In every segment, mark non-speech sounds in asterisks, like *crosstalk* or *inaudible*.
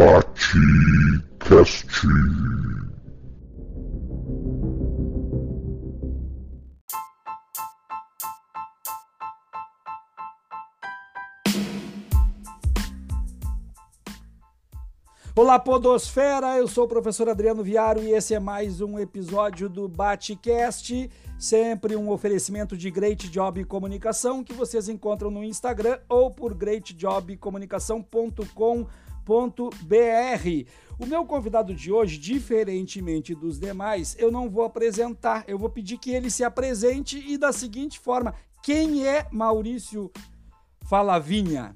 Batecast. Olá, Podosfera! Eu sou o professor Adriano Viaro e esse é mais um episódio do Batcast, sempre um oferecimento de Great Job Comunicação que vocês encontram no Instagram ou por greatjobcomunicação.com.br. O meu convidado de hoje, diferentemente dos demais, eu não vou apresentar, eu vou pedir que ele se apresente e da seguinte forma: quem é Maurício Falavinha?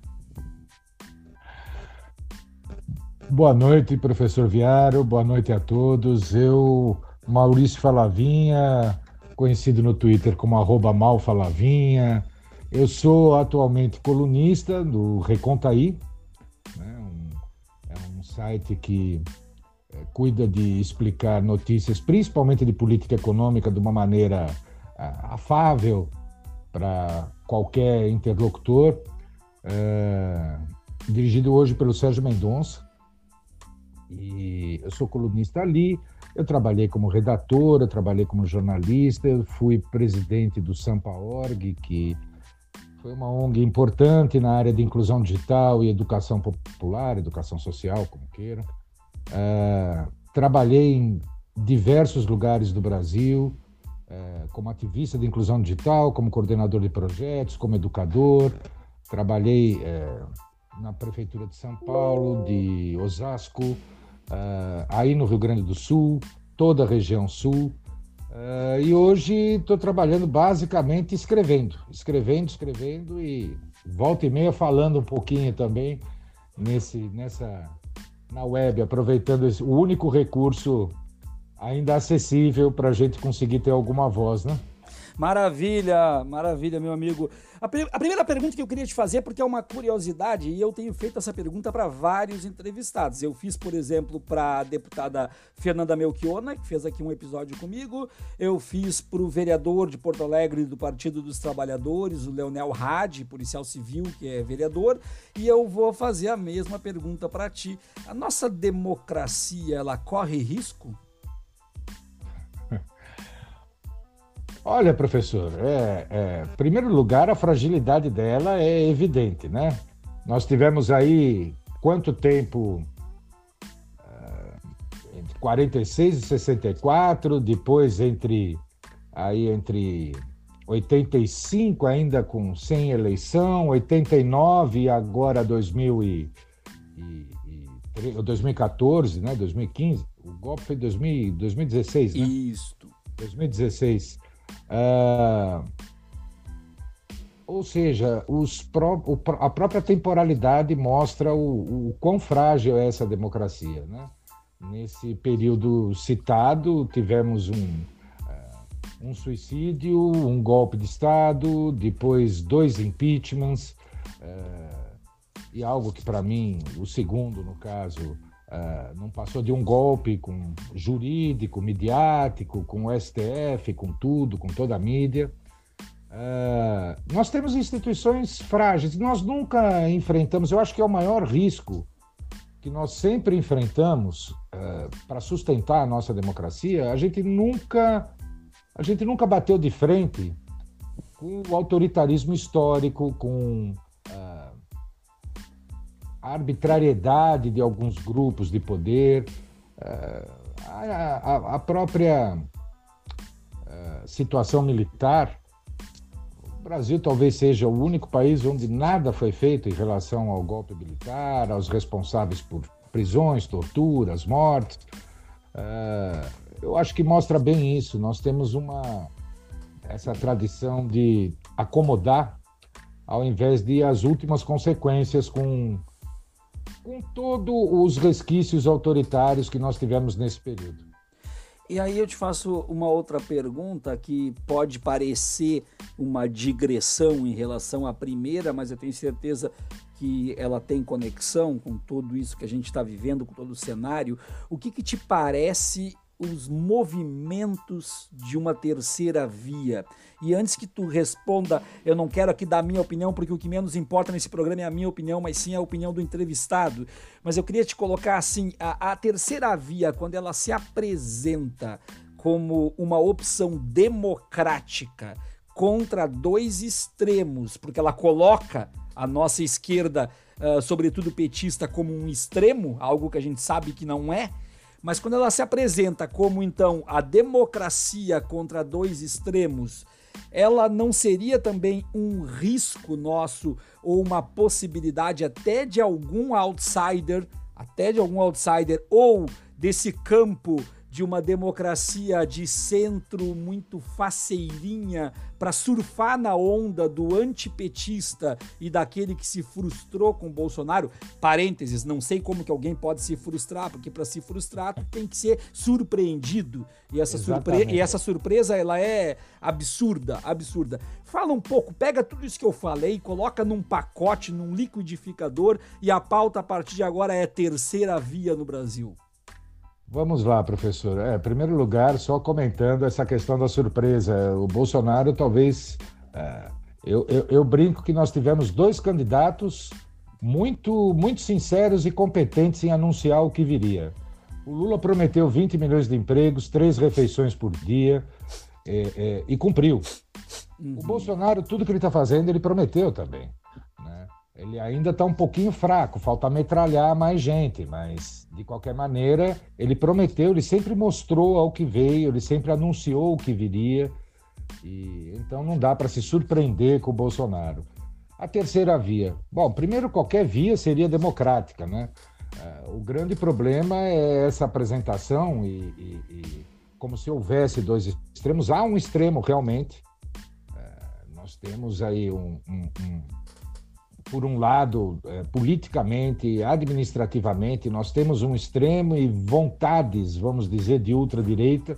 Boa noite, professor Viaro. Boa noite a todos. Eu, Maurício Falavinha, conhecido no Twitter como malfalavinha. Eu sou atualmente colunista do Recontaí, site que é, cuida de explicar notícias, principalmente de política econômica, de uma maneira uh, afável para qualquer interlocutor. Uh, dirigido hoje pelo Sérgio Mendonça, e eu sou colunista ali. Eu trabalhei como redator, eu trabalhei como jornalista, eu fui presidente do Sampa.org, que foi uma ONG importante na área de inclusão digital e educação popular, educação social, como queiram. Uh, trabalhei em diversos lugares do Brasil, uh, como ativista de inclusão digital, como coordenador de projetos, como educador. Trabalhei uh, na prefeitura de São Paulo, de Osasco, aí no Rio Grande do Sul, toda a região sul. Uh, e hoje estou trabalhando basicamente escrevendo, escrevendo, escrevendo e volta e meia falando um pouquinho também nesse, nessa na web, aproveitando esse, o único recurso ainda acessível para a gente conseguir ter alguma voz, né? Maravilha, maravilha, meu amigo. A, a, primeira pergunta que eu queria te fazer, porque é uma curiosidade, e eu tenho feito essa pergunta para vários entrevistados. Eu fiz, por exemplo, para a deputada Fernanda Melchiona, que fez aqui um episódio comigo. Eu fiz para o vereador de Porto Alegre do Partido dos Trabalhadores, o Leonel Hadi, policial civil, que é vereador. E eu vou fazer a mesma pergunta para ti. A nossa democracia, ela corre risco? Olha, professor, é, é, em primeiro lugar, a fragilidade dela é evidente, né? Nós tivemos aí quanto tempo? Uh, entre 46 e 64, depois entre aí entre 85 ainda com sem eleição, 89 e agora 2000 e, e, e 2014, né? 2015. O golpe foi 2000, 2016, né? Isso. 2016. Uh, ou seja, pró a própria temporalidade mostra o, o quão frágil é essa democracia. Né? Nesse período citado, tivemos um, uh, um suicídio, um golpe de Estado, depois dois impeachments, uh, e algo que, para mim, o segundo, no caso, Uh, não passou de um golpe com jurídico, midiático, com o STF, com tudo, com toda a mídia. Uh, nós temos instituições frágeis, nós nunca enfrentamos, eu acho que é o maior risco que nós sempre enfrentamos uh, para sustentar a nossa democracia, a gente nunca a gente nunca bateu de frente com o autoritarismo histórico, com a arbitrariedade de alguns grupos de poder, eh, a, própria eh, situação militar. O Brasil talvez seja o único país onde nada foi feito em relação ao golpe militar, aos responsáveis por prisões, torturas, mortes. Eh, eu acho que mostra bem isso. Nós temos uma essa tradição de acomodar ao invés de as últimas consequências com com todos os resquícios autoritários que nós tivemos nesse período. E aí eu te faço uma outra pergunta que pode parecer uma digressão em relação à primeira, mas eu tenho certeza que ela tem conexão com tudo isso que a gente está vivendo, com todo o cenário. O que, que te parece os movimentos de uma terceira via. E antes que tu responda, eu não quero aqui dar a minha opinião, porque o que menos importa nesse programa é a minha opinião, mas sim a opinião do entrevistado. Mas eu queria te colocar assim: a, a terceira via, quando ela se apresenta como uma opção democrática contra dois extremos, porque ela coloca a nossa esquerda, uh, sobretudo petista, como um extremo, algo que a gente sabe que não é. Mas quando ela se apresenta como então a democracia contra dois extremos, ela não seria também um risco nosso ou uma possibilidade até de algum outsider, até de algum outsider ou desse campo de uma democracia de centro muito faceirinha para surfar na onda do antipetista e daquele que se frustrou com Bolsonaro. Parênteses, não sei como que alguém pode se frustrar, porque para se frustrar tem que ser surpreendido. E essa, surpre e essa surpresa ela é absurda, absurda. Fala um pouco, pega tudo isso que eu falei, coloca num pacote, num liquidificador e a pauta a partir de agora é terceira via no Brasil. Vamos lá, professor. É, em primeiro lugar, só comentando essa questão da surpresa. O Bolsonaro talvez. É, eu, eu, eu, brinco que nós tivemos dois candidatos muito, muito sinceros e competentes em anunciar o que viria. O Lula prometeu 20 milhões de empregos, três refeições por dia, é, é, e cumpriu. Uhum. O Bolsonaro, tudo que ele está fazendo, ele prometeu também. Ele ainda está um pouquinho fraco, falta metralhar mais gente, mas de qualquer maneira, ele prometeu, ele sempre mostrou ao que veio, ele sempre anunciou o que viria, e então não dá para se surpreender com o Bolsonaro. A terceira via. Bom, primeiro, qualquer via seria democrática, né? É, o grande problema é essa apresentação e, e, e como se houvesse dois extremos. Há um extremo realmente. É, nós temos aí um, um, um por um lado, é, politicamente, administrativamente, nós temos um extremo e vontades, vamos dizer, de ultradireita,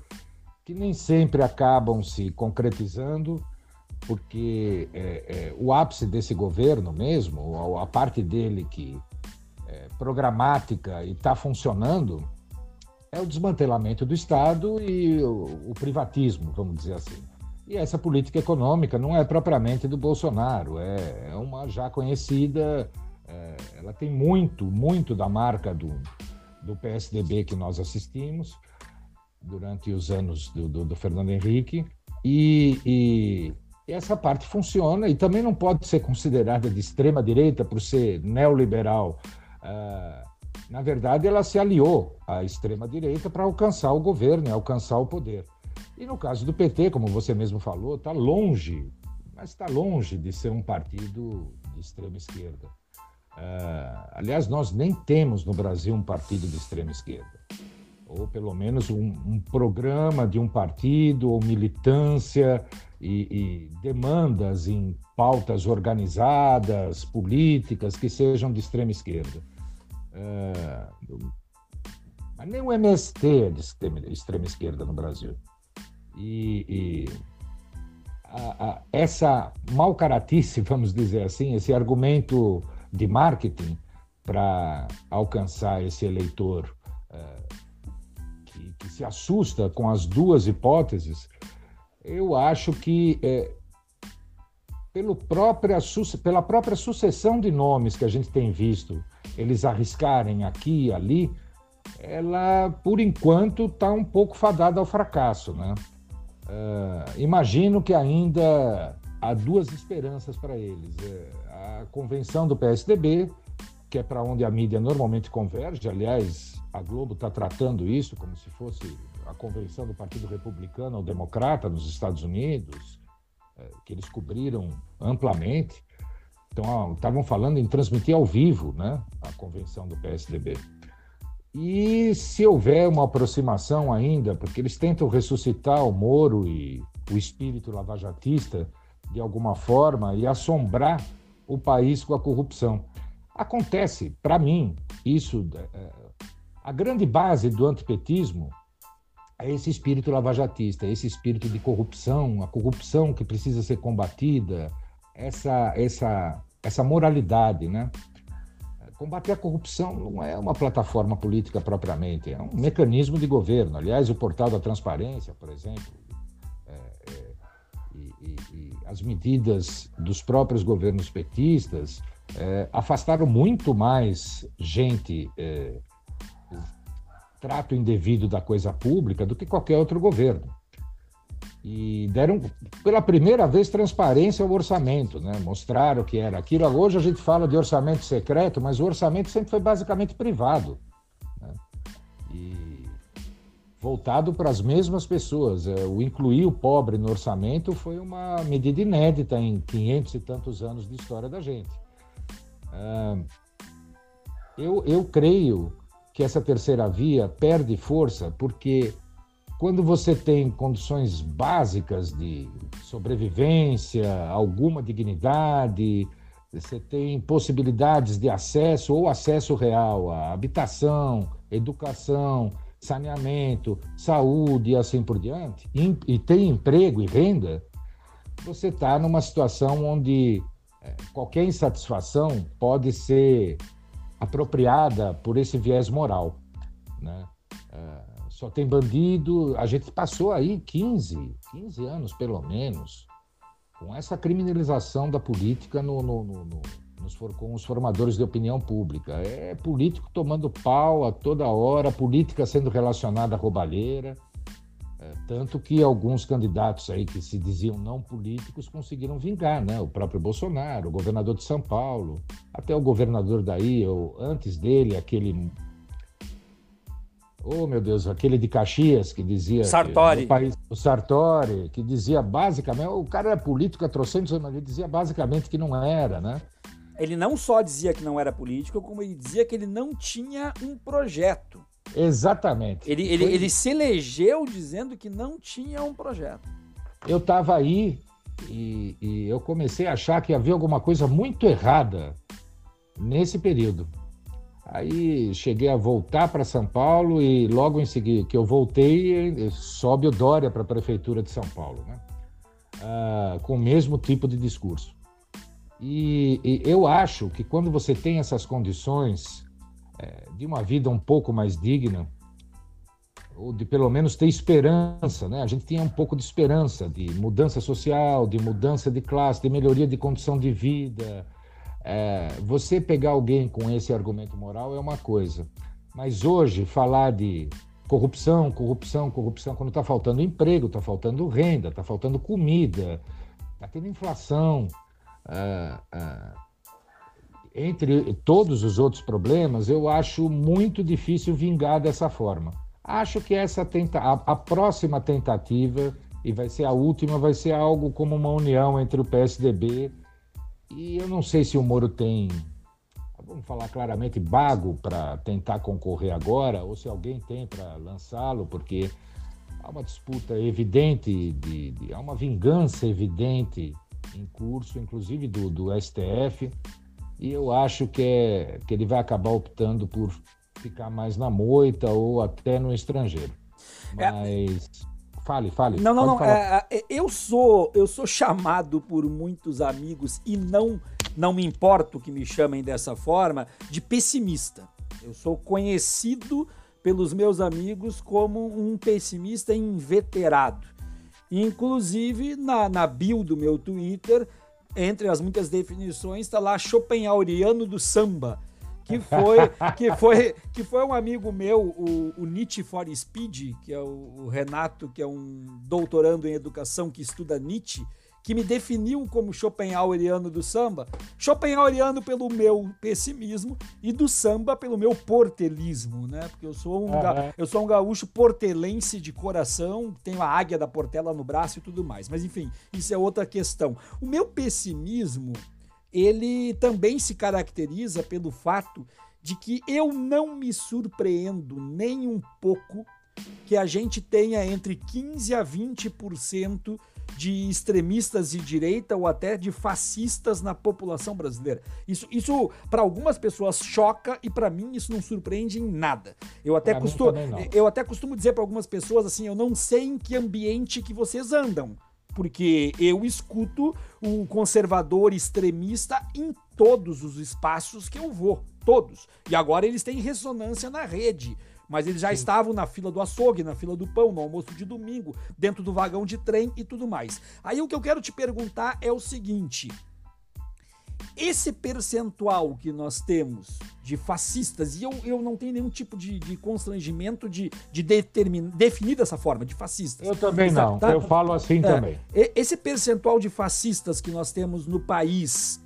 que nem sempre acabam se concretizando, porque é, é, o ápice desse governo mesmo, a parte dele que é programática e está funcionando, é o desmantelamento do Estado e o, o privatismo, vamos dizer assim. E essa política econômica não é propriamente do Bolsonaro, é, é uma já conhecida, é, ela tem muito, muito da marca do, do PSDB que nós assistimos durante os anos do, do, do Fernando Henrique, e, e, e, essa parte funciona e também não pode ser considerada de extrema direita por ser neoliberal. Uh, na verdade, ela se aliou à extrema direita para alcançar o governo e alcançar o poder. E no caso do PT, como você mesmo falou, está longe, mas está longe de ser um partido de extrema esquerda. Uh, aliás, nós nem temos no Brasil um partido de extrema esquerda, ou pelo menos um, um programa de um partido, ou militância e, e, demandas em pautas organizadas, políticas, que sejam de extrema esquerda. Uh, mas nem o MST é de extrema, extrema esquerda no Brasil. E, e a, a, essa mal caratice, vamos dizer assim, esse argumento de marketing para alcançar esse eleitor é, que, que, se assusta com as duas hipóteses, eu acho que é, pelo própria, pela própria sucessão de nomes que a gente tem visto, eles arriscarem aqui e ali, ela, por enquanto, está um pouco fadada ao fracasso, né? Uh, imagino que ainda há duas esperanças para eles. É, a convenção do PSDB, que é para onde a mídia normalmente converge, aliás, a Globo está tratando isso como se fosse a convenção do Partido Republicano ou Democrata nos Estados Unidos, é, que eles cobriram amplamente. Então, estavam falando em transmitir ao vivo né, a convenção do PSDB. E se houver uma aproximação ainda, porque eles tentam ressuscitar o Moro e o espírito lavajatista de alguma forma e assombrar o país com a corrupção. Acontece, para mim, isso. É, a grande base do antipetismo é esse espírito lavajatista, esse espírito de corrupção, a corrupção que precisa ser combatida, essa, essa, essa moralidade, né? Combater a corrupção não é uma plataforma política propriamente, é um mecanismo de governo. Aliás, o portal da transparência, por exemplo, é, é, e, e, e, as medidas dos próprios governos petistas é, afastaram muito mais gente é, trato indevido da coisa pública do que qualquer outro governo e deram pela primeira vez transparência ao orçamento, né? mostraram que era aquilo. Hoje a gente fala de orçamento secreto, mas o orçamento sempre foi basicamente privado né? e voltado para as mesmas pessoas. É, o incluir o pobre no orçamento foi uma medida inédita em 500 e tantos anos de história da gente. É, eu, eu creio que essa terceira via perde força porque quando você tem condições básicas de sobrevivência, alguma dignidade, você tem possibilidades de acesso ou acesso real à habitação, educação, saneamento, saúde e assim por diante, e tem emprego e renda, você está numa situação onde é, qualquer insatisfação pode ser apropriada por esse viés moral. Né? Só tem bandido. A gente passou aí 15, 15 anos pelo menos, com essa criminalização da política no, no, no, nos, com os formadores de opinião pública. É político tomando pau a toda hora, política sendo relacionada à roubalheira. É, tanto que alguns candidatos aí que se diziam não políticos conseguiram vingar, né? O próprio Bolsonaro, o governador de São Paulo, até o governador daí, ou antes dele, aquele oh meu Deus, aquele de Caxias que dizia. Sartori. Que, país, o Sartori, que dizia basicamente, o cara era político há trocentos anos, ele dizia basicamente que não era, né? Ele não só dizia que não era político, como ele dizia que ele não tinha um projeto. Exatamente. Ele, ele, Foi... ele se elegeu dizendo que não tinha um projeto. Eu estava aí e, e eu comecei a achar que havia alguma coisa muito errada nesse período. Aí cheguei a voltar para São Paulo e logo em seguida que eu voltei, sobe o Dória para a prefeitura de São Paulo, né? Ah, com o mesmo tipo de discurso. E, e, eu acho que quando você tem essas condições é, de uma vida um pouco mais digna, ou de pelo menos ter esperança, né? A gente tinha um pouco de esperança de mudança social, de mudança de classe, de melhoria de condição de vida, é, você pegar alguém com esse argumento moral é uma coisa, mas hoje falar de corrupção, corrupção, corrupção, quando está faltando emprego, está faltando renda, está faltando comida, está tendo inflação, é, é, entre todos os outros problemas, eu acho muito difícil vingar dessa forma. Acho que essa tenta a, a próxima tentativa e vai ser a última, vai ser algo como uma união entre o PSDB e eu não sei se o Moro tem, vamos falar claramente, bago para tentar concorrer agora, ou se alguém tem para lançá-lo, porque há uma disputa evidente, de, de, há uma vingança evidente em curso, inclusive do, do STF, e eu acho que, é, que ele vai acabar optando por ficar mais na moita ou até no estrangeiro. É, Mas. É... Fale, fale. Não, não, não. É, é, eu sou eu sou chamado por muitos amigos e não não me importo que me chamem dessa forma de pessimista. Eu sou conhecido pelos meus amigos como um pessimista inveterado. Inclusive na, na bio do meu Twitter, entre as muitas definições, está lá Schopenhaueriano do samba que foi, que foi, que foi um amigo meu, o, o Nietzsche for Speed, que é o, o, Renato, que é um doutorando em educação que estuda Nietzsche, que me definiu como Schopenhaueriano do samba. Schopenhaueriano pelo meu pessimismo e do samba pelo meu portelismo, né? Porque eu sou um, uhum. ga, eu sou um gaúcho portelense de coração, tenho a águia da Portela no braço e tudo mais. Mas enfim, isso é outra questão. O meu pessimismo ele também se caracteriza pelo fato de que eu não me surpreendo nem um pouco que a gente tenha entre 15 a 20% de extremistas de direita ou até de fascistas na população brasileira. Isso, isso para algumas pessoas choca e para mim isso não surpreende em nada. Eu até, costumo, eu até costumo dizer para algumas pessoas assim, eu não sei em que ambiente que vocês andam, porque eu escuto o conservador extremista em todos os espaços que eu vou, todos. E agora eles têm ressonância na rede. Mas eles já Sim. estavam na fila do açougue, na fila do pão, no almoço de domingo, dentro do vagão de trem e tudo mais. Aí o que eu quero te perguntar é o seguinte: esse percentual que nós temos de fascistas, e eu, eu não tenho nenhum tipo de, de constrangimento de, de determin, definir dessa forma, de fascistas. Eu também não, tá? eu falo assim é, também. Esse percentual de fascistas que nós temos no país,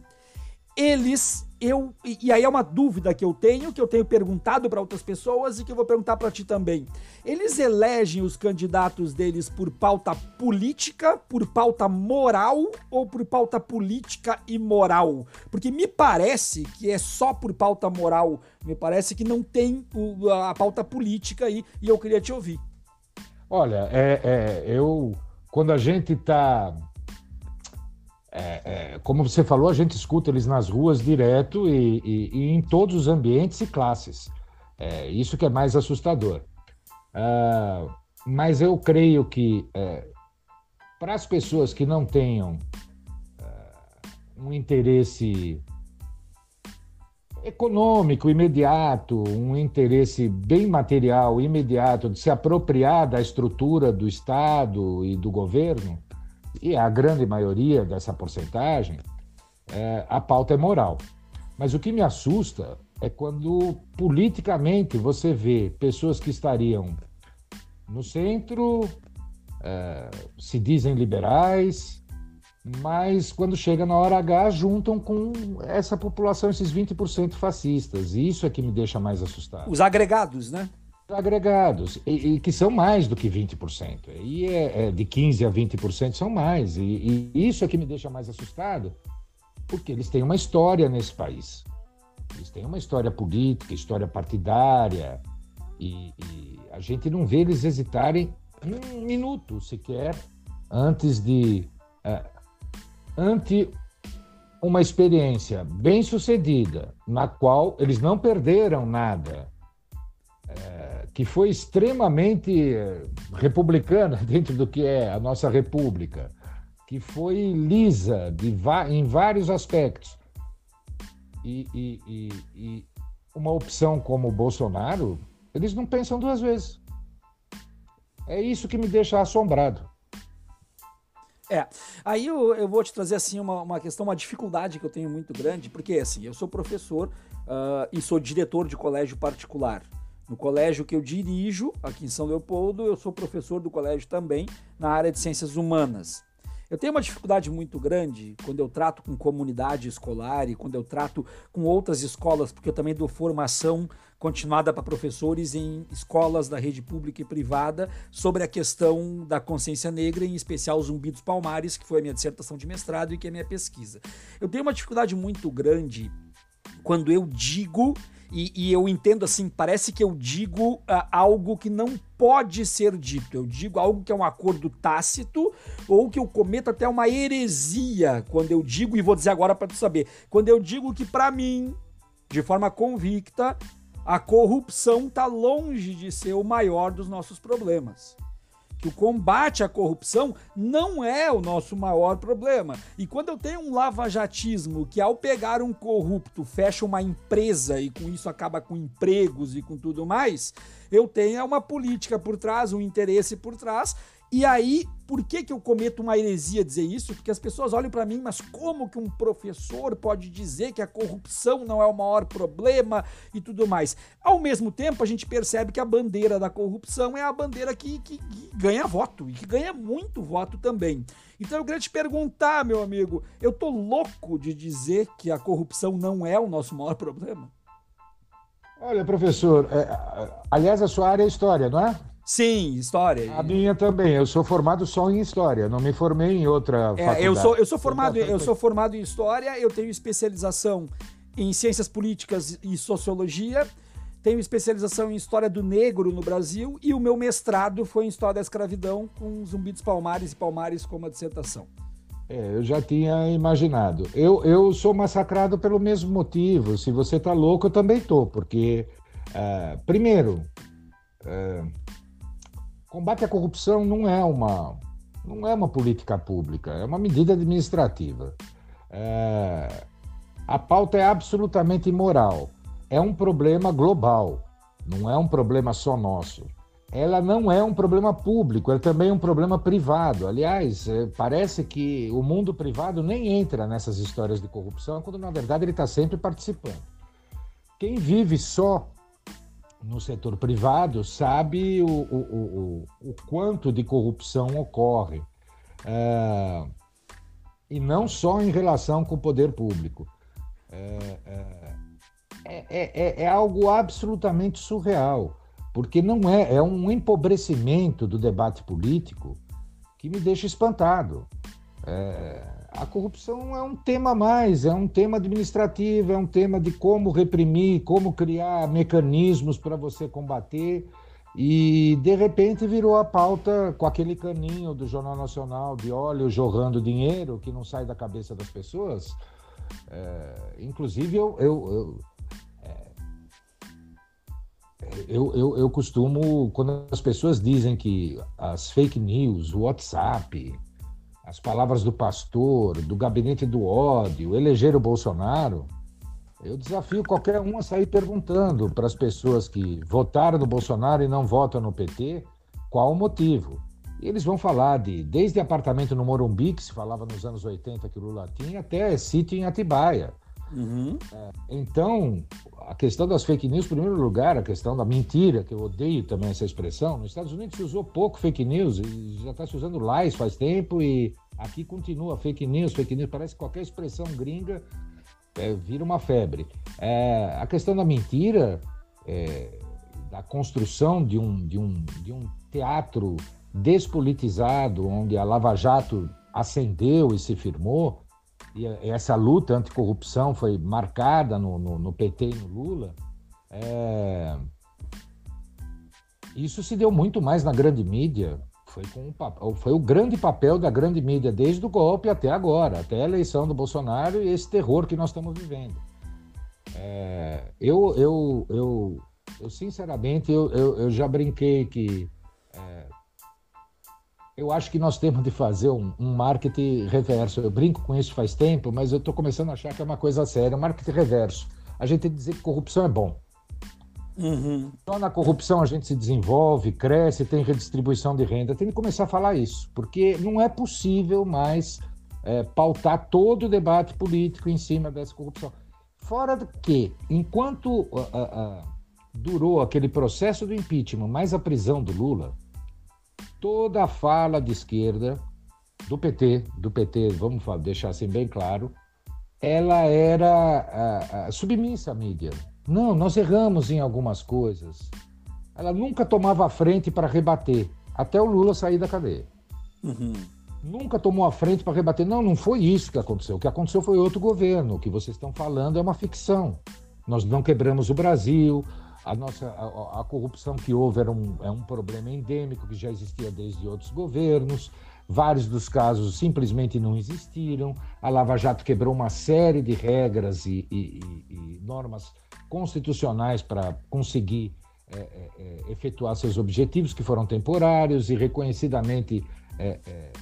eles eu e aí é uma dúvida que eu tenho, que eu tenho perguntado para outras pessoas e que eu vou perguntar para ti também. Eles elegem os candidatos deles por pauta política, por pauta moral ou por pauta política e moral? Porque me parece que é só por pauta moral, me parece que não tem o, a pauta política aí e eu queria te ouvir. Olha, é, é eu quando a gente está é, é, como você falou, a gente escuta eles nas ruas direto e, e, e em todos os ambientes e classes. É, isso que é mais assustador. Uh, mas eu creio que é, para as pessoas que não tenham uh, um interesse econômico imediato, um interesse bem material imediato de se apropriar da estrutura do Estado e do governo, e a grande maioria dessa porcentagem, é, a pauta é moral. Mas o que me assusta é quando politicamente você vê pessoas que estariam no centro, é, se dizem liberais, mas quando chega na hora H juntam com essa população, esses 20% fascistas. E isso é que me deixa mais assustado. Os agregados, né? Agregados, e, e, que são mais do que 20%. E é, é de 15% a 20% são mais. E, e, isso é que me deixa mais assustado, porque eles têm uma história nesse país. Eles têm uma história política, história partidária, e, e a gente não vê eles hesitarem um minuto sequer antes de. É, ante uma experiência bem sucedida, na qual eles não perderam nada. Que foi extremamente eh, republicana *laughs* dentro do que é a nossa república, que foi lisa em vários aspectos. E, e, e, e uma opção como o Bolsonaro, eles não pensam duas vezes. É isso que me deixa assombrado. É, aí eu, eu vou te trazer assim uma, uma questão, uma dificuldade que eu tenho muito grande, porque assim, eu sou professor uh, e sou diretor de colégio particular. No colégio que eu dirijo, aqui em São Leopoldo, eu sou professor do colégio também, na área de ciências humanas. Eu tenho uma dificuldade muito grande quando eu trato com comunidade escolar e quando eu trato com outras escolas, porque eu também dou formação continuada para professores em escolas da rede pública e privada sobre a questão da consciência negra, em especial Zumbi dos Palmares, que foi a minha dissertação de mestrado e que é a minha pesquisa. Eu tenho uma dificuldade muito grande quando eu digo e, e, eu entendo assim, parece que eu digo uh, algo que não pode ser dito. Eu digo algo que é um acordo tácito ou que eu cometo até uma heresia quando eu digo, e vou dizer agora para tu saber, quando eu digo que para mim, de forma convicta, a corrupção está longe de ser o maior dos nossos problemas que o combate à corrupção não é o nosso maior problema. E quando eu tenho um lavajatismo que, ao pegar um corrupto, fecha uma empresa e com isso acaba com empregos e com tudo mais, eu tenho uma política por trás, um interesse por trás, e aí, por que, que eu cometo uma heresia dizer isso? Porque as pessoas olham para mim, mas como que um professor pode dizer que a corrupção não é o maior problema e tudo mais? Ao mesmo tempo, a gente percebe que a bandeira da corrupção é a bandeira que, que, que ganha voto e que ganha muito voto também. Então eu queria te perguntar, meu amigo, eu tô louco de dizer que a corrupção não é o nosso maior problema? Olha, professor, é, aliás, a sua área é história, não é? Sim, história. A minha também. Eu sou formado só em história. Não me formei em outra é, faculdade. Eu sou, eu sou formado, eu sou formado em história. Eu tenho especialização em ciências políticas e sociologia. Tenho especialização em história do negro no Brasil e o meu mestrado foi em história da escravidão com Zumbi dos Palmares e Palmares como dissertação. É, eu já tinha imaginado. Eu, eu sou massacrado pelo mesmo motivo. Se você tá louco, eu também tô, porque uh, primeiro uh, combate à corrupção não é uma, Não é uma política pública, é uma medida administrativa. É... A pauta é absolutamente imoral. É um problema global, não é um problema só nosso. Ela não é um problema público, é também um problema privado. Aliás, é, parece que o mundo privado nem entra nessas histórias de corrupção, quando na verdade ele está sempre participando. Quem vive só no setor privado sabe o, o, o, o quanto de corrupção ocorre. É, e não só em relação com o poder público. É, é, é, é, é algo absolutamente surreal, porque não é, é um empobrecimento do debate político que me deixa espantado. É, a corrupção é um tema a mais, é um tema administrativo, é um tema de como reprimir, como criar mecanismos para você combater. E de repente virou a pauta com aquele caninho do Jornal Nacional de óleo jorrando dinheiro que não sai da cabeça das pessoas. É, inclusive, eu, eu, eu, eu, eu, eu costumo, quando as pessoas dizem que as fake news, o WhatsApp, as palavras do pastor, do gabinete do ódio, eleger o Bolsonaro, eu desafio qualquer um a sair perguntando para as pessoas que votaram no Bolsonaro e não votam no PT qual o motivo. E eles vão falar de desde apartamento no Morumbi, que se falava nos anos 80 que o Lula tinha, até sítio em Atibaia. Uhum. É, então, a questão das fake news, em primeiro lugar, a questão da mentira, que eu odeio também essa expressão. Nos Estados Unidos se usou pouco fake news, já está se usando lies faz tempo, e aqui continua fake news, fake news. Parece que qualquer expressão gringa é, vira uma febre. É, a questão da mentira, é, da construção de um, de, um, de um teatro despolitizado, onde a Lava Jato ascendeu e se firmou, e essa luta anticorrupção foi marcada no, no, no PT e no Lula, é... isso se deu muito mais na grande mídia. Foi, com o, foi o grande papel da grande mídia desde o golpe até agora, até a eleição do Bolsonaro e esse terror que nós estamos vivendo. É... eu, eu, eu, eu, sinceramente, eu, eu, eu já brinquei que é, eu acho que nós temos de fazer um, um, marketing reverso. Eu brinco com isso faz tempo, mas eu estou começando a achar que é uma coisa séria. Um marketing reverso. A gente tem que dizer que corrupção é bom. Uhum. Só na corrupção a gente se desenvolve, cresce, tem redistribuição de renda. Tem que começar a falar isso, porque não é possível mais é, pautar todo o debate político em cima dessa corrupção. Fora do que, enquanto uh, uh, uh, durou aquele processo do impeachment, mais a prisão do Lula, toda a fala de esquerda do PT, do PT, vamos deixar assim bem claro, ela era submissa à mídia. Não, nós erramos em algumas coisas. Ela nunca tomava a frente para rebater, até o Lula sair da cadeia. Uhum. Nunca tomou a frente para rebater. Não, não foi isso que aconteceu. O que aconteceu foi outro governo. O que vocês estão falando é uma ficção. Nós não quebramos o Brasil, a nossa a, a, corrupção que houve era um, é um problema endêmico que já existia desde outros governos. Vários dos casos simplesmente não existiram. A Lava Jato quebrou uma série de regras e, e, e normas constitucionais para conseguir é, é, é, efetuar seus objetivos, que foram temporários e reconhecidamente é, é,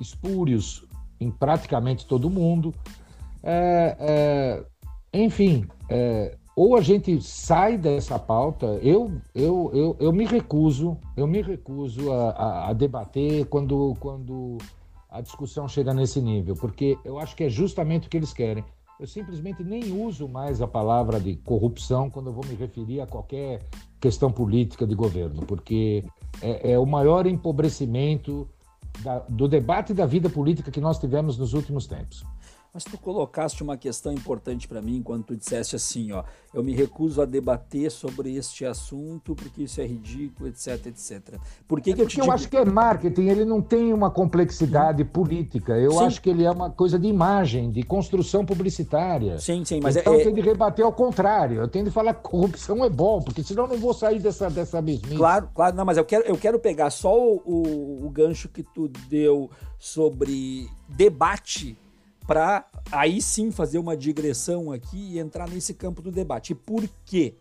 espúrios em praticamente todo o mundo. É, enfim, ou a gente sai dessa pauta, eu, eu, eu, eu me recuso, eu me recuso a, a, a, debater quando, quando a discussão chega nesse nível, porque eu acho que é justamente o que eles querem. Eu simplesmente nem uso mais a palavra de corrupção quando eu vou me referir a qualquer questão política de governo, porque é, é o maior empobrecimento da, do debate da vida política que nós tivemos nos últimos tempos. Mas tu colocaste uma questão importante para mim quando tu disseste assim, ó, eu me recuso a debater sobre este assunto porque isso é ridículo, etc, etc. Por que, é que eu te eu digo... acho que é marketing, ele não tem uma complexidade política. Eu sim. acho que ele é uma coisa de imagem, de construção publicitária. Sim, sim, mas então é, eu tenho de rebater ao contrário. Eu tenho de falar que corrupção é bom, porque senão eu não vou sair dessa dessa mesmice. Claro, claro, não, mas eu quero eu quero pegar só o, o, o gancho que tu deu sobre debate para aí sim fazer uma digressão aqui e entrar nesse campo do debate. Por quê?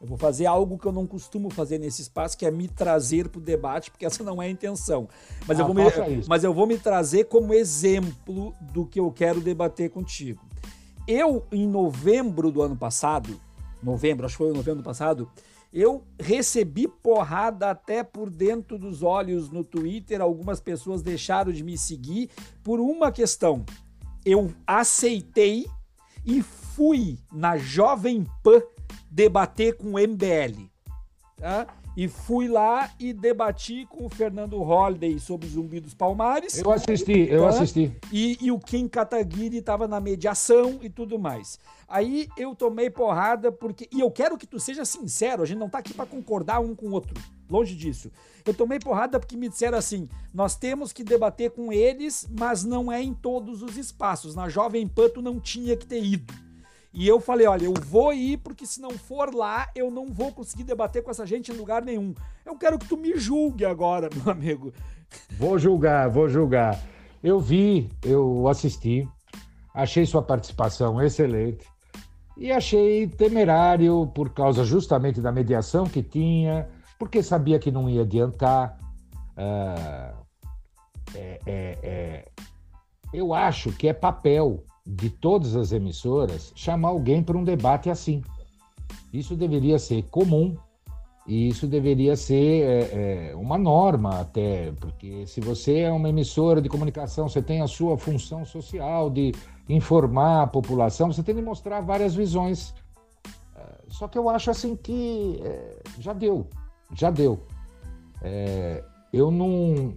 Eu vou fazer algo que eu não costumo fazer nesse espaço, que é me trazer para o debate, porque essa não é a intenção. Mas, ah, eu vou me, mas eu vou me trazer como exemplo do que eu quero debater contigo. Eu, em novembro do ano passado, novembro, acho que foi em novembro do passado, eu recebi porrada até por dentro dos olhos no Twitter. Algumas pessoas deixaram de me seguir por uma questão. Eu aceitei e fui na Jovem Pan debater com o MBL. Tá? E fui lá e debati com o Fernando Holliday sobre Zumbi dos Palmares. Eu assisti, eu tá? assisti. E, e o Kim Kataguiri estava na mediação e tudo mais. Aí eu tomei porrada porque. E eu quero que tu seja sincero, a gente não tá aqui para concordar um com o outro. Longe disso. Eu tomei porrada porque me disseram assim: nós temos que debater com eles, mas não é em todos os espaços. Na Jovem Pan tu não tinha que ter ido. E eu falei, olha, eu vou ir porque se não for lá, eu não vou conseguir debater com essa gente em lugar nenhum. Eu quero que tu me julgue agora, *laughs* meu amigo. Vou julgar, vou julgar. Eu vi, eu assisti, achei sua participação excelente e achei temerário por causa justamente da mediação que tinha, porque sabia que não ia adiantar. Uh, é, é, é, eu acho que é papel de todas as emissoras chamar alguém para um debate assim. Isso deveria ser comum e isso deveria ser é, é, uma norma até, porque se você é uma emissora de comunicação, você tem a sua função social de informar a população, você tem que mostrar várias visões. É, só que eu acho assim que é, já deu, já deu. É, eu não.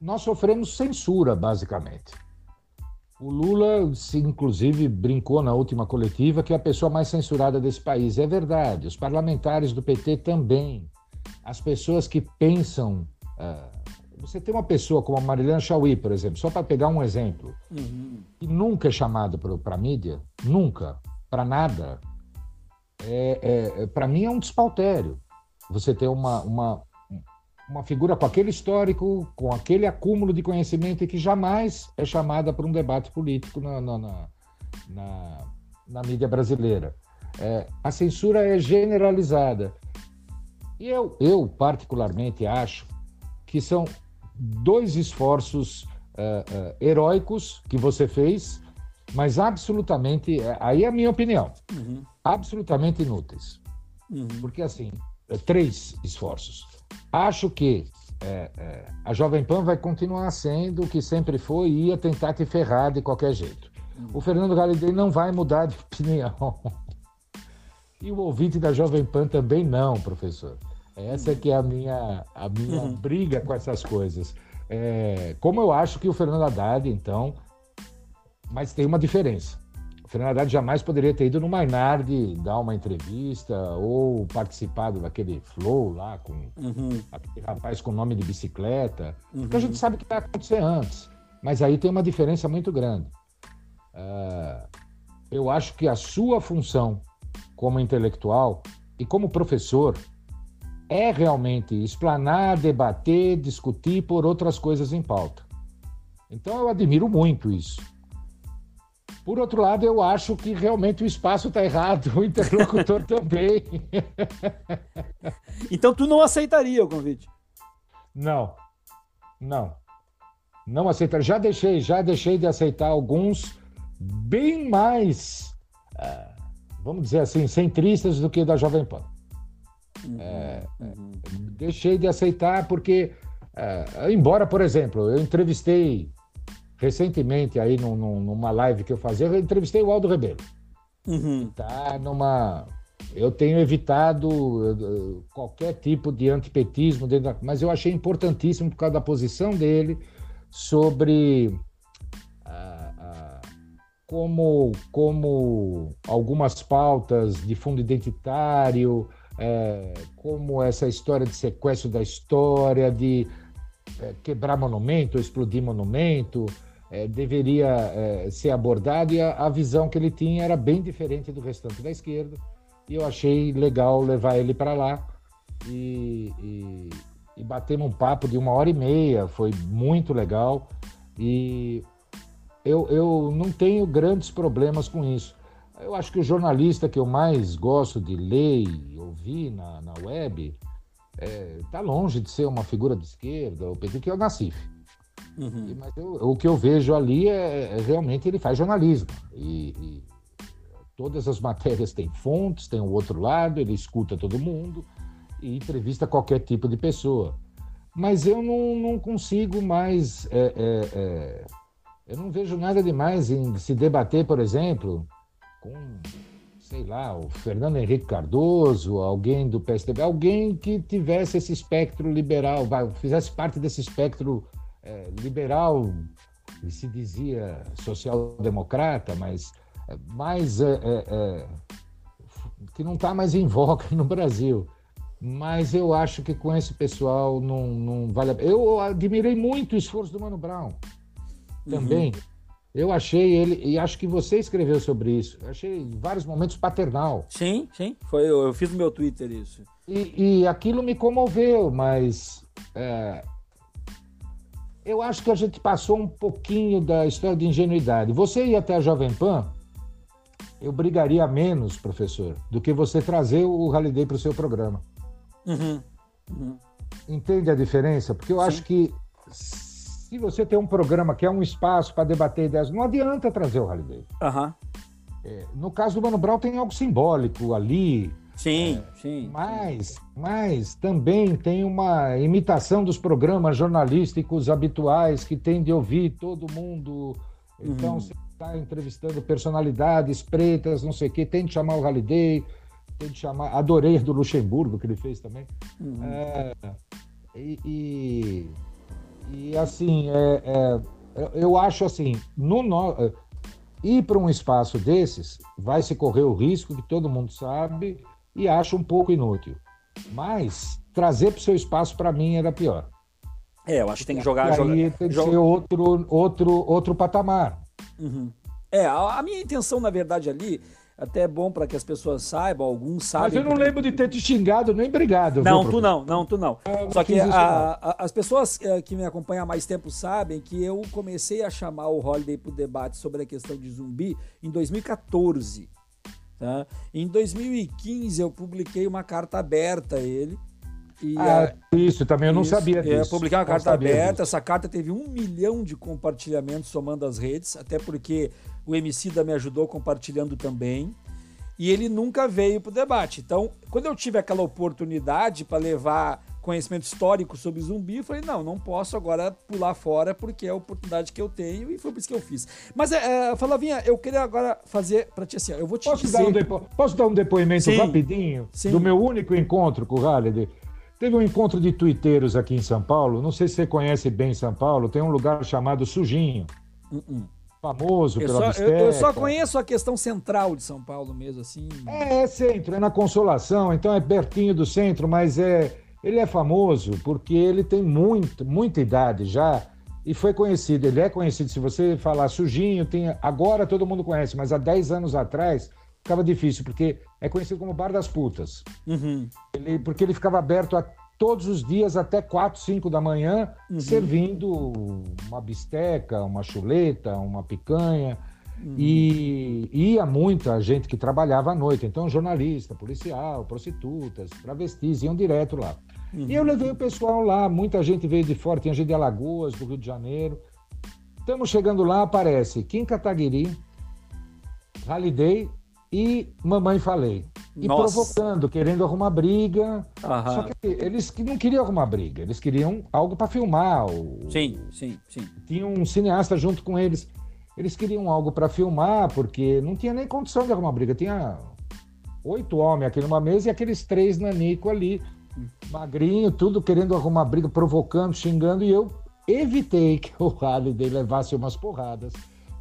Nós sofremos censura, basicamente. O Lula, inclusive, brincou na última coletiva que é a pessoa mais censurada desse país. É verdade. Os parlamentares do PT também. As pessoas que pensam. Uh, você tem uma pessoa como a Marilena Chauí, por exemplo, só para pegar um exemplo, uhum. que nunca é chamada para a mídia, nunca, para nada. É, é para mim é um despautério. Você ter uma, uma, uma figura com aquele histórico, com aquele acúmulo de conhecimento e que jamais é chamada para um debate político na, na, na, na, na mídia brasileira. É, a censura é generalizada. E eu, eu, particularmente, acho que são dois esforços uh, uh, heróicos que você fez, mas absolutamente, é, aí é a minha opinião, uhum. absolutamente inúteis. Uhum. Porque, assim, três esforços. Acho que é, é, a Jovem Pan vai continuar sendo o que sempre foi e ia tentar te ferrar de qualquer jeito. O Fernando Galidei não vai mudar de *laughs* opinião. E o ouvinte da Jovem Pan também não, professor. Essa é que é a minha, a minha uhum. briga com essas coisas. É, como eu acho que o Fernando Haddad, então, mas tem uma diferença. Fernando Haddad jamais poderia ter ido no Mainardi dar uma entrevista ou participado daquele flow lá com uhum. aquele rapaz com nome de bicicleta, uhum. porque a gente sabe o que vai acontecer antes. Mas aí tem uma diferença muito grande. Uh, eu acho que a sua função como intelectual e como professor é realmente explanar, debater, discutir por outras coisas em pauta. Então eu admiro muito isso. Por outro lado, eu acho que realmente o espaço está errado, *laughs* o interlocutor *laughs* também. então tu não aceitaria o convite? Não, não, não aceitaria. Já deixei, já deixei de aceitar alguns bem mais, uh, vamos dizer assim, centristas do que da Jovem Pan. Uhum, é, uhum. Deixei de aceitar porque, uh, embora, por exemplo, eu entrevistei recentemente aí num, numa live que eu fazia, eu entrevistei o Aldo Rebelo. Uhum. Tá numa. Eu tenho evitado uh, qualquer tipo de antipetismo, dentro da... mas eu achei importantíssimo por causa da posição dele sobre uh, uh, como, como algumas pautas de fundo identitário, é, como essa história de sequestro da história, de é, quebrar monumento, explodir monumento, é, deveria é, ser abordado e a, a, visão que ele tinha era bem diferente do restante da esquerda. E eu achei legal levar ele para lá e, e, e batemos um papo de uma hora e meia, foi muito legal. E eu, eu não tenho grandes problemas com isso. Eu acho que o jornalista que eu mais gosto de ler e ouvir na, na web está é, longe de ser uma figura de esquerda, o PT, que é o Nassif. Uhum. Mas eu, o que eu vejo ali é, é, realmente ele faz jornalismo. E, e, todas as matérias têm fontes, tem o outro lado, ele escuta todo mundo e entrevista qualquer tipo de pessoa. Mas eu não, não consigo mais. É, é, é eu não vejo nada demais em se debater, por exemplo, com, sei lá, o Fernando Henrique Cardoso, alguém do PSDB, alguém que tivesse esse espectro liberal, fizesse parte desse espectro é, liberal, que se dizia social-democrata, mas mais é, é, é que não está mais em voga *laughs* no Brasil. Mas eu acho que com esse pessoal não, não vale a pena. Eu admirei muito o esforço do Mano Brown também. Uhum. Eu achei ele, e acho que você escreveu sobre isso, eu achei em vários momentos paternal. Sim, sim, foi, eu, eu fiz no meu Twitter isso. E, e aquilo me comoveu, mas é, eu acho que a gente passou um pouquinho da história de ingenuidade. Você ir até a Jovem Pan, eu brigaria menos, professor, do que você trazer o Halliday para o seu programa. Uhum. Uhum. Entende a diferença? Porque eu Sim. acho que se você tem um programa que é um espaço para debater ideias, não adianta trazer o Halliday. Uhum. É, no caso do Mano Brown tem algo simbólico ali. Sim, é, sim. Mas, mas também tem uma imitação dos programas jornalísticos habituais que tem de ouvir todo mundo. Então, uhum. você está entrevistando personalidades pretas, não sei o quê, tem de chamar o Halliday, tem de chamar. Adorei do Luxemburgo, que ele fez também. Uhum. É, e, e e assim, é, é, eu acho assim, no, no, ir para um espaço desses vai se correr o risco que todo mundo sabe e acho um pouco inútil. Mas trazer para o seu espaço, para mim, era pior. É, eu acho que tem que jogar. E aí tem que joga... ser outro, outro, outro patamar. Uhum. É, a, a minha intenção, na verdade, ali até é bom para que as pessoas saibam, alguns sabem. Mas eu não porque... lembro de ter te xingado nem brigado. Não, viu, tu não, não, tu não. não Só que a, a, as pessoas eh, que me acompanham há mais tempo sabem que eu comecei a chamar o Holiday para o debate sobre a questão de zumbi em 2014. Tá? Em 2015 eu publiquei uma carta aberta a ele. E ah, a... isso também eu não isso, sabia disso. Eu publiquei uma carta aberta, disso. essa carta teve um milhão de compartilhamentos somando as redes, até porque o MC da me ajudou compartilhando também. E ele nunca veio para o debate. Então, quando eu tive aquela oportunidade para levar conhecimento histórico sobre zumbi, eu falei, não, não posso agora pular fora porque é a oportunidade que eu tenho e foi por isso que eu fiz. Mas, é, é Falavinha, eu queria agora fazer para ti assim, eu vou te posso dizer... Dar um depo... Posso dar um depoimento sim, rapidinho sim. do meu único encontro com o Halliday? Teve um encontro de tuiteiros aqui em São Paulo, não sei se você conhece bem São Paulo, tem um lugar chamado Sujinho. Uh -uh famoso eu pela só, eu, eu, só conheço a questão central de São Paulo mesmo, assim. É, é centro, é na Consolação, então é pertinho do centro, mas é ele é famoso porque ele tem muito, muita idade já e foi conhecido. Ele é conhecido, se você falar sujinho, tem, agora todo mundo conhece, mas há 10 anos atrás ficava difícil, porque é conhecido como Bar das Putas. Uhum. Ele, porque ele ficava aberto a todos os dias até 4, 5 da manhã, uhum. servindo uma bisteca, uma chuleta, uma picanha. Uhum. E ia muita gente que trabalhava à noite, então jornalista, policial, prostitutas, travestis, iam direto lá. Uhum. E eu levei o pessoal lá, muita gente veio de fora, tinha gente de Alagoas, do Rio de Janeiro. Estamos chegando lá, aparece Kim Kataguiri, Holiday e Mamãe Falei. E Nossa. provocando, querendo arrumar briga. Aham. Só que eles não queriam arrumar briga, eles queriam algo para filmar. Sim, sim, sim. Tinha um cineasta junto com eles. Eles queriam algo para filmar, porque não tinha nem condição de arrumar briga. Tinha oito homens aqui numa mesa e aqueles três nanico ali, magrinho, tudo querendo arrumar briga, provocando, xingando. E eu evitei que o Halliday levasse umas porradas,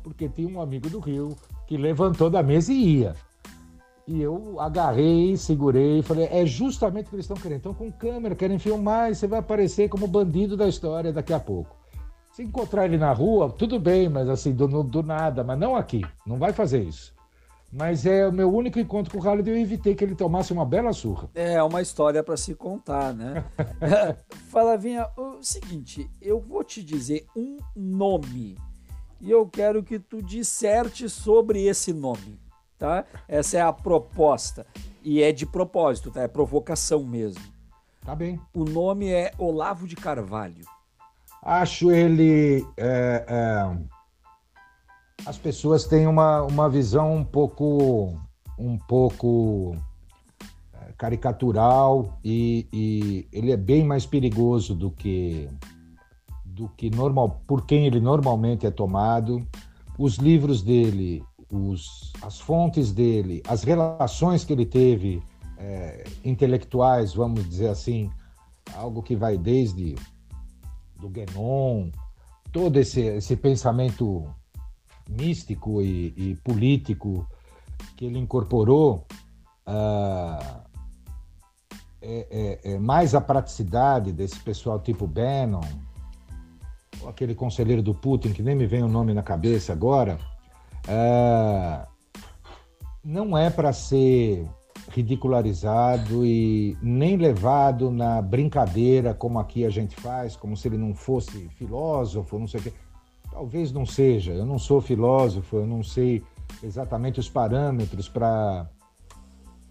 porque tinha um amigo do Rio que levantou da mesa e ia. E eu agarrei, segurei falei: é justamente o que eles estão querendo. Estão com câmera, querem filmar e você vai aparecer como bandido da história daqui a pouco. Se encontrar ele na rua, tudo bem, mas assim, do, do nada, mas não aqui. Não vai fazer isso. Mas é o meu único encontro com o Khaled e eu evitei que ele tomasse uma bela surra. É uma história para se contar, né? *laughs* Falavinha, o seguinte, eu vou te dizer um nome e eu quero que tu disserte sobre esse nome. tá? Essa é a proposta. E é de propósito, tá? É provocação mesmo. Tá bem. O nome é Olavo de Carvalho. Acho ele. É, é, as pessoas têm uma, uma visão um pouco. um pouco é, caricatural e, e ele é bem mais perigoso do que do que normal por quem ele normalmente é tomado os livros dele os, as fontes dele, as relações que ele teve é, intelectuais, vamos dizer assim, algo que vai desde do Guénon, todo esse, esse pensamento místico e, e político que ele incorporou, uh, é, é, é, mais a praticidade desse pessoal tipo Bannon, aquele conselheiro do Putin, que nem me vem o nome na cabeça agora, é, não é para ser ridicularizado e nem levado na brincadeira como aqui a gente faz, como se ele não fosse filósofo, não sei o quê. Talvez não seja. Eu não sou filósofo, eu não sei exatamente os parâmetros para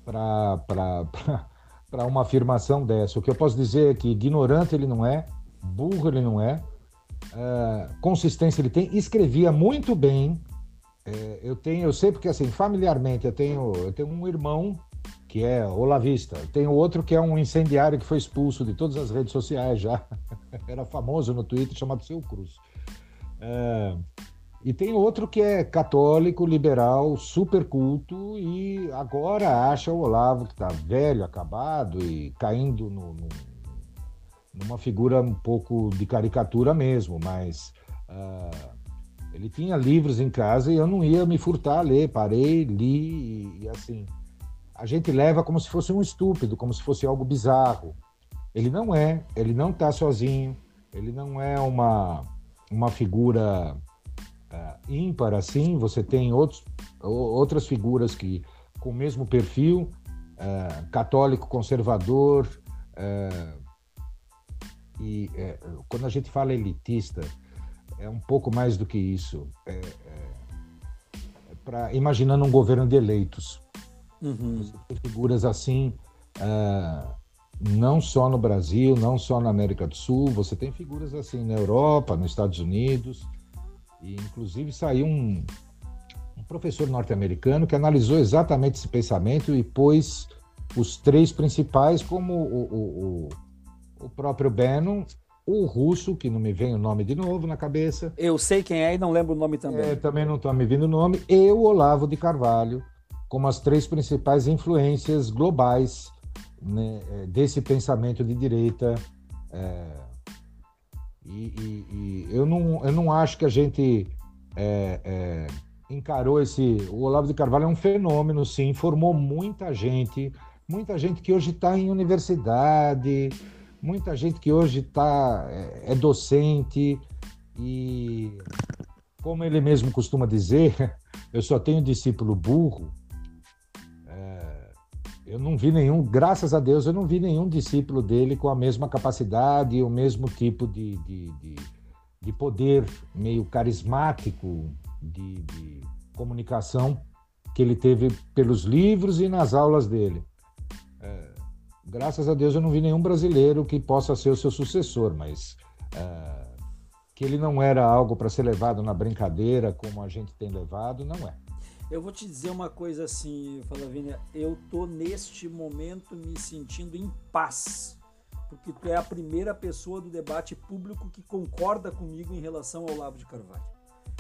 para uma afirmação dessa. O que eu posso dizer é que ignorante ele não é, burro ele não é, uh, consistência ele tem, escrevia muito bem, é, eu tenho, eu sei porque assim, familiarmente, eu tenho, eu tenho um irmão que é olavista, eu tenho outro que é um incendiário que foi expulso de todas as redes sociais já, *laughs* era famoso no Twitter, chamado Seu Cruz. É, e tem outro que é católico, liberal, super culto e agora acha o Olavo que está velho, acabado e caindo no, no, numa figura um pouco de caricatura mesmo, mas uh, ele tinha livros em casa e eu não ia me furtar a ler. Parei, li e, e assim. A gente leva como se fosse um estúpido, como se fosse algo bizarro. Ele não é, ele não está sozinho, ele não é uma, uma figura uh, ímpar assim. Você tem outros, outras figuras que com o mesmo perfil, uh, católico conservador. Uh, e quando a gente fala elitista, é um pouco mais do que isso. É, é, para imaginando um governo de eleitos. Uhum. Você tem figuras assim, não só no Brasil, não só na América do Sul, você tem figuras assim na Europa, nos Estados Unidos, e inclusive saiu um, um professor norte-americano que analisou exatamente esse pensamento e pôs os três principais como o, o, o, o próprio Bannon o russo, que não me vem o nome de novo na cabeça. Eu sei quem é e não lembro o nome também. É, também não está me vindo o nome. E o Olavo de Carvalho, como as três principais influências globais né, é, desse pensamento de direita. É, e, e, e, eu, não, eu não acho que a gente é, é, encarou esse. O Olavo de Carvalho é um fenômeno, sim, formou muita gente, muita gente que hoje está em universidade muita gente que hoje tá, é, é docente e, como ele mesmo costuma dizer, *laughs* eu só tenho discípulo burro. Eu não vi nenhum, graças a Deus, eu não vi nenhum discípulo dele com a mesma capacidade, o mesmo tipo de, de, de, de poder meio carismático de, de comunicação que ele teve pelos livros e nas aulas dele. É, graças a Deus eu não vi nenhum brasileiro que possa ser o seu sucessor, mas é, que ele não era algo para ser levado na brincadeira como a gente tem levado, não é. Eu vou te dizer uma coisa assim, Flavinha, eu tô neste momento me sentindo em paz, porque tu é a primeira pessoa do debate público que concorda comigo em relação ao Olavo de Carvalho.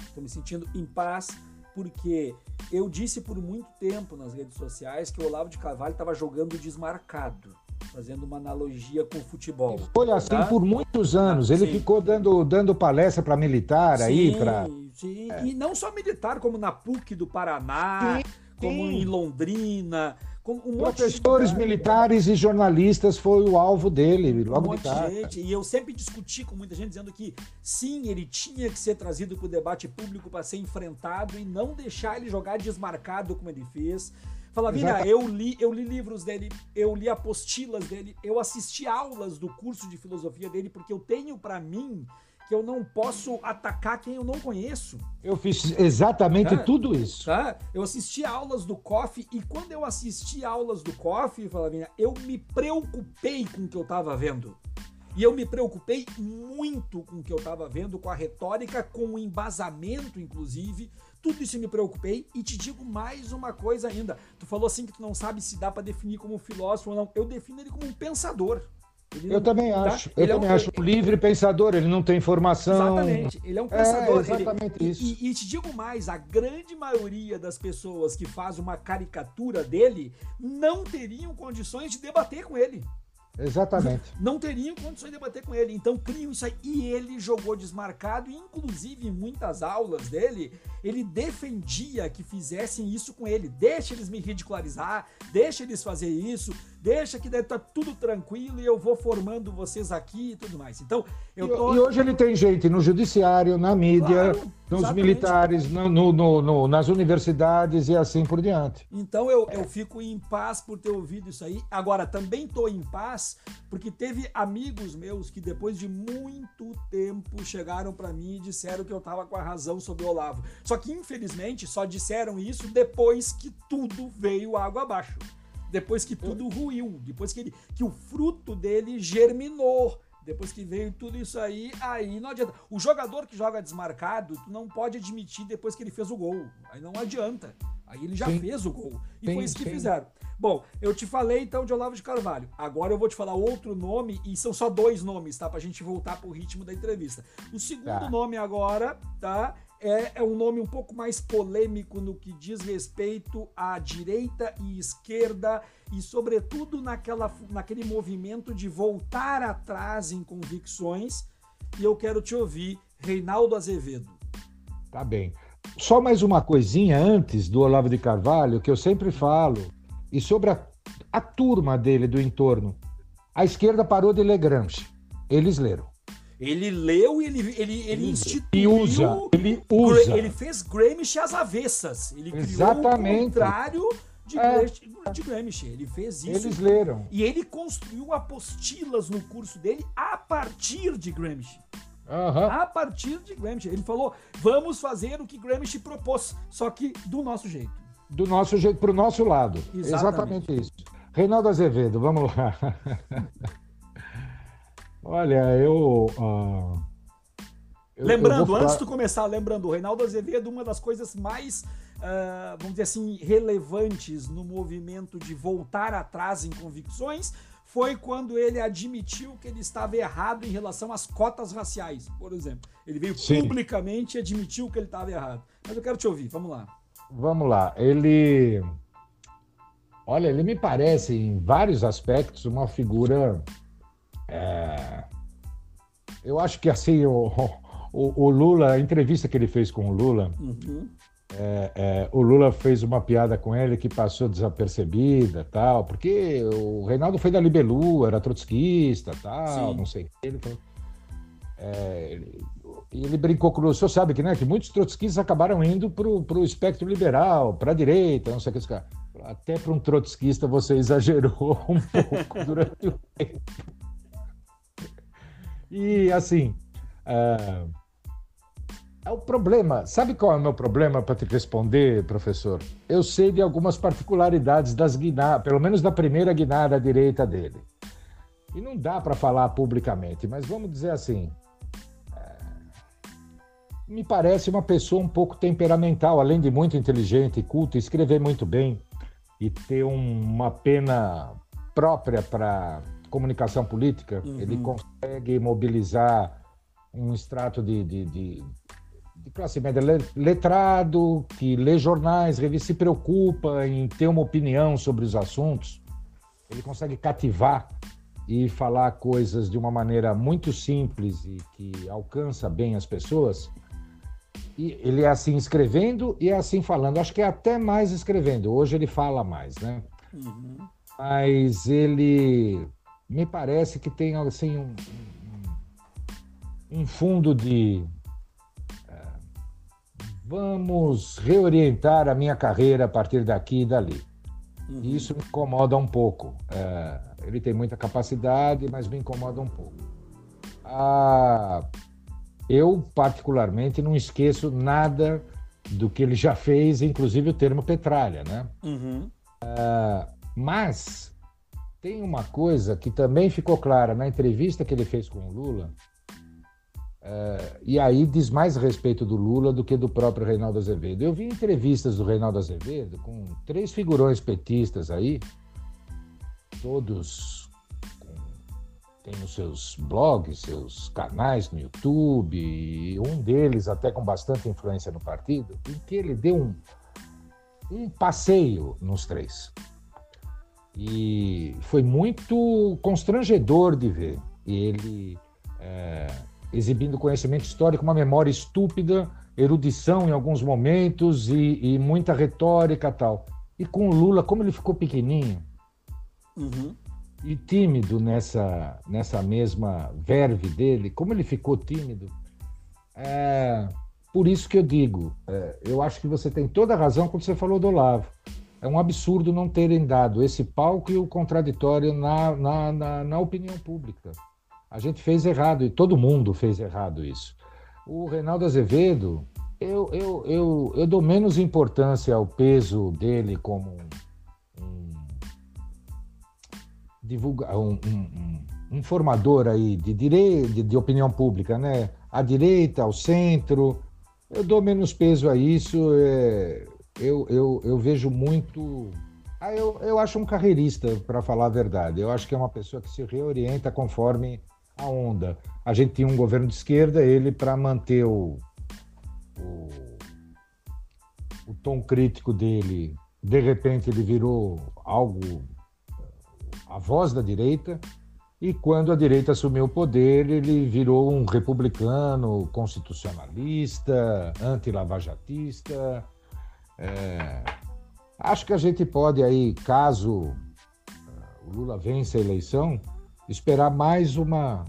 Estou me sentindo em paz porque eu disse por muito tempo nas redes sociais que o Olavo de Carvalho estava jogando desmarcado, fazendo uma analogia com o futebol. Foi assim tá? por muitos anos. Ele sim. ficou dando, dando palestra para militar sim, aí, para. Sim, é. e não só militar, como na PUC do Paraná, sim, como em Londrina. Um Professores militares e jornalistas foi o alvo dele, logo um monte de gente. E eu sempre discuti com muita gente dizendo que sim, ele tinha que ser trazido para o debate público para ser enfrentado e não deixar ele jogar desmarcado como ele fez. Falavinha, eu li, eu li livros dele, eu li apostilas dele, eu assisti aulas do curso de filosofia dele, porque eu tenho para mim que eu não posso atacar quem eu não conheço. Eu fiz exatamente tá? tudo isso. Tá? Eu assisti aulas do COF e quando eu assisti aulas do COF, Flavinha, eu me preocupei com o que eu estava vendo. E eu me preocupei muito com o que eu estava vendo, com a retórica, com o embasamento, inclusive. Tudo isso eu me preocupei. E te digo mais uma coisa ainda. Tu falou assim que tu não sabe se dá para definir como filósofo ou não. Eu defino ele como um pensador. Ele eu não, também tá? acho. Eu ele também é um... acho um livre pensador, ele não tem formação. Exatamente. Ele é um pensador. É, exatamente ele... isso. E, e, te digo mais, a grande maioria das pessoas que faz uma caricatura dele não teriam condições de debater com ele. Exatamente. *laughs* Não teriam condições de debater com ele. Então criam isso aí. E ele jogou desmarcado, inclusive em muitas aulas dele, ele defendia que fizessem isso com ele. Deixa eles me ridicularizar, deixa eles fazer isso, deixa que deve estar tá tudo tranquilo e eu vou formando vocês aqui e tudo mais. Então, eu tô... E hoje ele tem gente no judiciário, na mídia, claro, nos militares, no, no, no, nas universidades e assim por diante. Então eu, eu fico em paz por ter ouvido isso aí. Agora, também estou em paz porque teve amigos meus que depois de muito tempo chegaram para mim e disseram que eu estava com a razão sobre o Olavo. Só que infelizmente só disseram isso depois que tudo veio água abaixo depois que tudo ruiu, depois que, ele, que o fruto dele germinou. Depois que veio tudo isso aí, aí não adianta. O jogador que joga desmarcado, tu não pode admitir depois que ele fez o gol. Aí não adianta. Aí ele já sim. fez o gol. E sim, foi isso que sim. fizeram. Bom, eu te falei então de Olavo de Carvalho. Agora eu vou te falar outro nome, e são só dois nomes, tá? Pra gente voltar pro ritmo da entrevista. O segundo tá. nome agora, tá? É, é um nome um pouco mais polêmico no que diz respeito à direita e esquerda e, sobretudo, naquela, naquele movimento de voltar atrás em convicções. E eu quero te ouvir, Reinaldo Azevedo. Tá bem. Só mais uma coisinha antes do Olavo de Carvalho, que eu sempre falo, e sobre a, a turma dele, do entorno. A esquerda parou de ler Gramsci. Eles leram. Ele leu e ele, ele, ele instituiu. E usa. Ele usa. Ele fez Gramsci às avessas. Ele Exatamente. criou o contrário de, é. de Gramsci. Ele fez isso. Eles leram. E ele construiu apostilas no curso dele a partir de Gramsci. Uhum. A partir de Gramsci. Ele falou: vamos fazer o que Gramsci propôs, só que do nosso jeito. Do nosso jeito, para o nosso lado. Exatamente. Exatamente isso. Reinaldo Azevedo, vamos lá. *laughs* Olha, eu. Uh, eu lembrando, eu antes de começar, lembrando, o Reinaldo Azevedo, uma das coisas mais, uh, vamos dizer assim, relevantes no movimento de voltar atrás em convicções foi quando ele admitiu que ele estava errado em relação às cotas raciais, por exemplo. Ele veio Sim. publicamente e admitiu que ele estava errado. Mas eu quero te ouvir, vamos lá. Vamos lá. Ele. Olha, ele me parece, em vários aspectos, uma figura é... Eu acho que assim, o, o, o, Lula, a entrevista que ele fez com o Lula, uhum. é, é, o Lula fez uma piada com ele que passou desapercebida, tal, porque o Reinaldo foi da Libelu, era trotskista, tal, Sim. não sei. Ele falou, é, ele, ele brincou com o senhor sabe que, né, que muitos trotskistas acabaram indo para o espectro liberal, para a direita, não sei o que. Até para um trotskista você *laughs* exagerou um pouco durante o tempo. E assim, é, é o problema. Sabe qual é o meu problema para te responder, professor? Eu sei de algumas particularidades das guinadas, pelo menos da primeira guinada direita dele. E não dá para falar publicamente, mas vamos dizer assim. É, me parece uma pessoa um pouco temperamental, além de muito inteligente, culta, escrever muito bem e ter uma pena própria para comunicação política, uhum. ele consegue mobilizar um extrato de, de, de, de, classe média letrado, que lê jornais, se preocupa em ter uma opinião sobre os assuntos. Ele consegue cativar e falar coisas de uma maneira muito simples e que alcança bem as pessoas. E ele é assim escrevendo e é assim falando. Acho que é até mais escrevendo. Hoje ele fala mais, né? Uhum. Mas ele me parece que tem assim um, um, um fundo de é, vamos reorientar a minha carreira a partir daqui e dali. Uhum. E isso me incomoda um pouco. É, ele tem muita capacidade, mas me incomoda um pouco. A, Eu, particularmente, não esqueço nada do que ele já fez, inclusive o termo petralha, né? Uhum. Uh, mas tem uma coisa que também ficou clara na entrevista que ele fez com o Lula, uh, e aí diz mais respeito do Lula do que do próprio Reinaldo Azevedo. Eu vi entrevistas do Reinaldo Azevedo com três figurões petistas aí, todos tem os seus blogs, seus canais no YouTube, e um deles até com bastante influência no partido, em que ele deu um, um passeio nos três. E foi muito constrangedor de ver ele é, exibindo conhecimento histórico, uma memória estúpida, erudição em alguns momentos e, e muita retórica tal. E com o Lula, como ele ficou pequenininho, uhum e tímido nessa, nessa mesma verve dele, como ele ficou tímido, é, por isso que eu digo, é, eu acho que você tem toda a razão quando você falou do Olavo. É um absurdo não terem dado esse palco e o contraditório na, na, na, na opinião pública. A gente fez errado e todo mundo fez errado isso. O Reinaldo Azevedo, eu, eu, eu, eu dou menos importância ao peso dele como divulga, um, um, um, formador aí de, direita, de, de, opinião pública, né? À direita, ao centro. Eu dou menos peso a isso. É, eu, eu, eu vejo muito. Ah, eu, eu acho um carreirista, para falar a verdade. Eu acho que é uma pessoa que se reorienta conforme a onda. A gente tinha um governo de esquerda, ele, para manter o, o, o tom crítico dele, de repente ele virou algo a voz da direita, e quando a direita assumiu o poder, ele virou um republicano, constitucionalista, anti-lavajatista. É... Acho que a gente pode aí, caso eh, o Lula vença a eleição, esperar mais uma,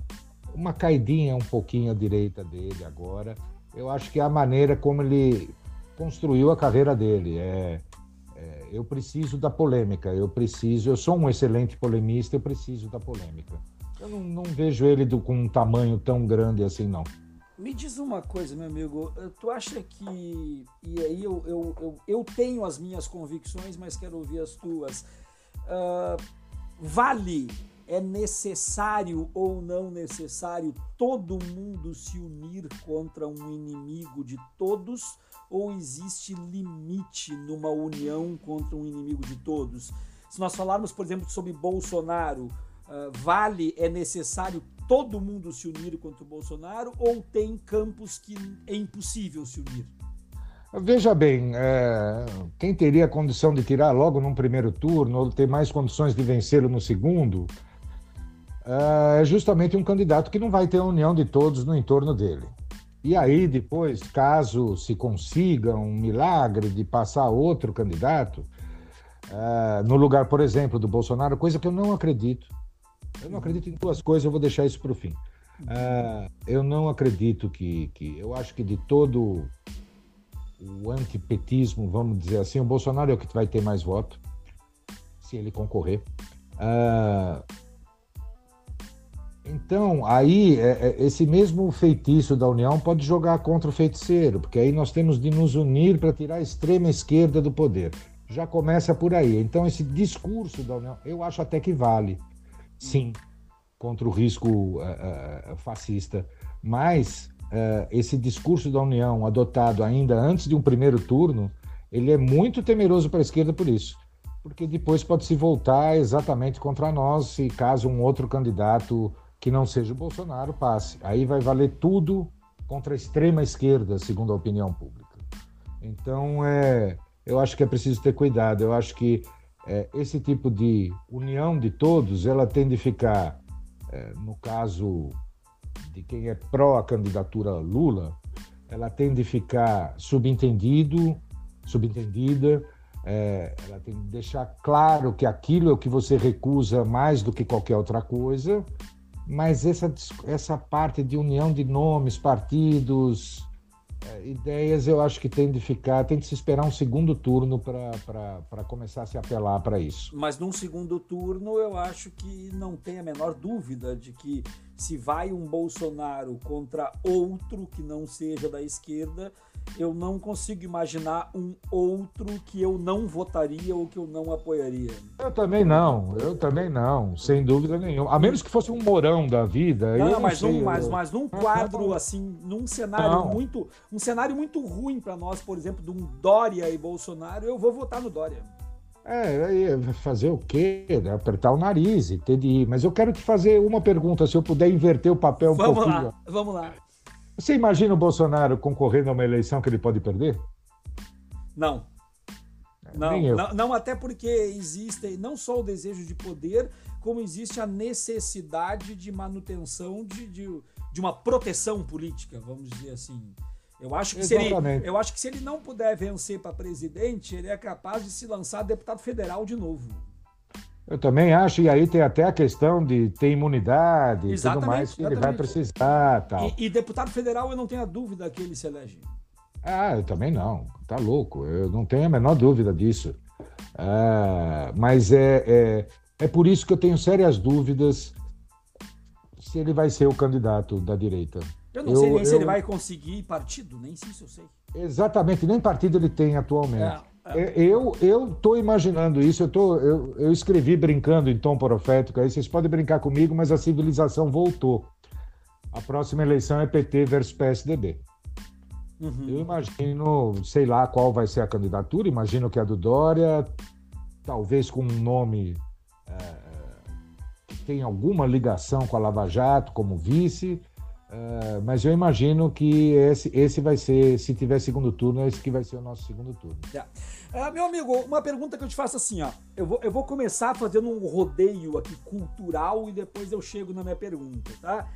uma caidinha um pouquinho à direita dele agora. Eu acho que é a maneira como ele construiu a carreira dele. É, é, eu preciso da polêmica, eu preciso, eu sou um excelente polemista, eu preciso da polêmica. Eu não, não vejo ele do, com um tamanho tão grande assim, não. Me diz uma coisa, meu amigo, eh, tu acha que. E aí eu, eu, eu, eu tenho as minhas convicções, mas quero ouvir as tuas. Uh, vale, é necessário ou não necessário todo mundo se unir contra um inimigo de todos? ou existe limite numa união contra um inimigo de todos? Se nós falarmos, por exemplo, sobre Bolsonaro, uh, vale, é necessário todo mundo se unir contra o Bolsonaro ou tem campos que é impossível se unir? Veja bem, é, quem teria condição de tirar logo num primeiro turno ou ter mais condições de vencê-lo no segundo é justamente um candidato que não vai ter a união de todos no entorno dele. E aí, depois, caso se consiga um milagre de passar outro candidato, uh, no lugar, por exemplo, do Bolsonaro, coisa que eu não acredito. Eu não acredito em duas coisas, eu vou deixar isso para o fim. Uh, eu não acredito que, que. Eu acho que de todo o antipetismo, vamos dizer assim, o Bolsonaro é o que vai ter mais voto, se ele concorrer. Uh, então, aí, é, é, esse mesmo feitiço da União pode jogar contra o feiticeiro, porque aí nós temos de nos unir para tirar a extrema esquerda do poder. Já começa por aí. Então, esse discurso da União, eu acho até que vale, sim, contra o risco uh, uh, fascista. Mas uh, esse discurso da União, adotado ainda antes de um primeiro turno, ele é muito temeroso para a esquerda por isso. Porque depois pode se voltar exatamente contra nós se caso um outro candidato que não seja o Bolsonaro passe. Aí vai valer tudo contra a extrema esquerda, segundo a opinião pública. Então, é, eu acho que é preciso ter cuidado. Eu acho que é, esse tipo de união de todos, ela tem de ficar, é, no caso de quem é pró a candidatura Lula, ela tem de ficar subentendido, subentendida, é, ela tem de deixar claro que aquilo é o que você recusa mais do que qualquer outra coisa, mas essa, essa parte de união de nomes, partidos, ideias eu acho que tem de ficar, tem que se esperar um segundo turno para começar a se apelar para isso. Mas num segundo turno eu acho que não tem a menor dúvida de que se vai um Bolsonaro contra outro que não seja da esquerda, eu não consigo imaginar um outro que eu não votaria ou que eu não apoiaria. Eu também não, eu também não, sem dúvida nenhuma. A menos que fosse um morão da vida. Não, não mas, sei, num, mas, mas num quadro assim, num cenário não. muito, um cenário muito ruim para nós, por exemplo, de um Dória e Bolsonaro, eu vou votar no Dória. É, fazer o quê? Apertar o nariz e ter de ir. Mas eu quero te fazer uma pergunta, se eu puder inverter o papel um vamos pouquinho. Lá, vamos lá. Você imagina o Bolsonaro concorrendo a uma eleição que ele pode perder? Não. É, não, não, não, até porque existe não só o desejo de poder, como existe a necessidade de manutenção de, de, de uma proteção política, vamos dizer assim. Eu acho, que se ele, eu acho que se ele não puder vencer para presidente, ele é capaz de se lançar deputado federal de novo. Eu também acho, e aí tem até a questão de ter imunidade e tudo mais que exatamente. ele vai precisar. Tal. E, e, deputado federal, eu não tenho a dúvida que ele se elege. Ah, eu também não. Tá louco. Eu não tenho a menor dúvida disso. Ah, mas é, é, é por isso que eu tenho sérias dúvidas se ele vai ser o candidato da direita. Eu não eu, sei nem eu... se ele vai conseguir partido, nem se isso eu sei. Exatamente, nem partido ele tem atualmente. É. Eu eu estou imaginando isso, eu, tô, eu, eu escrevi brincando em tom profético, aí vocês podem brincar comigo, mas a civilização voltou. A próxima eleição é PT versus PSDB. Uhum. Eu imagino, sei lá qual vai ser a candidatura, imagino que a do Dória, talvez com um nome é, que tem alguma ligação com a Lava Jato, como vice, é, mas eu imagino que esse, esse vai ser, se tiver segundo turno, esse que vai ser o nosso segundo turno. Yeah. Uh, meu amigo, uma pergunta que eu te faço assim, ó. Eu vou, eu vou começar fazendo um rodeio aqui cultural e depois eu chego na minha pergunta, tá?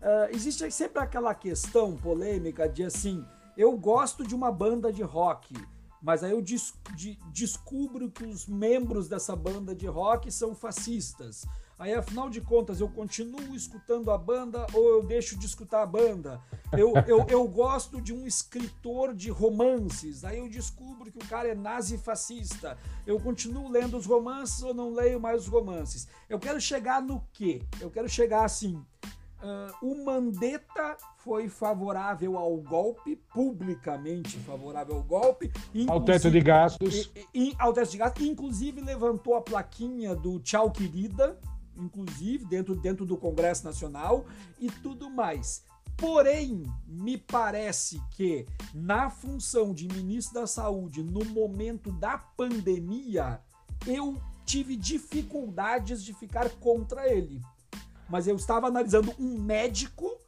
Uh, existe sempre aquela questão polêmica de assim, eu gosto de uma banda de rock, mas aí eu des de, descubro que os membros dessa banda de rock são fascistas. Aí, afinal de contas, eu continuo escutando a banda ou eu deixo de escutar a banda? Eu, eu, eu gosto de um escritor de romances, aí eu descubro que o cara é nazi-fascista. Eu continuo lendo os romances ou não leio mais os romances? Eu quero chegar no quê? Eu quero chegar assim. Uh, o Mandetta foi favorável ao golpe, publicamente favorável ao golpe. Ao teto de gastos. E, e, ao teto de gastos. Inclusive levantou a plaquinha do Tchau Querida, inclusive, dentro, dentro do Congresso Nacional e tudo mais. Porém, me parece que na função de ministro da Saúde, no momento da pandemia, eu tive dificuldades de ficar contra ele. Mas eu estava analisando um médico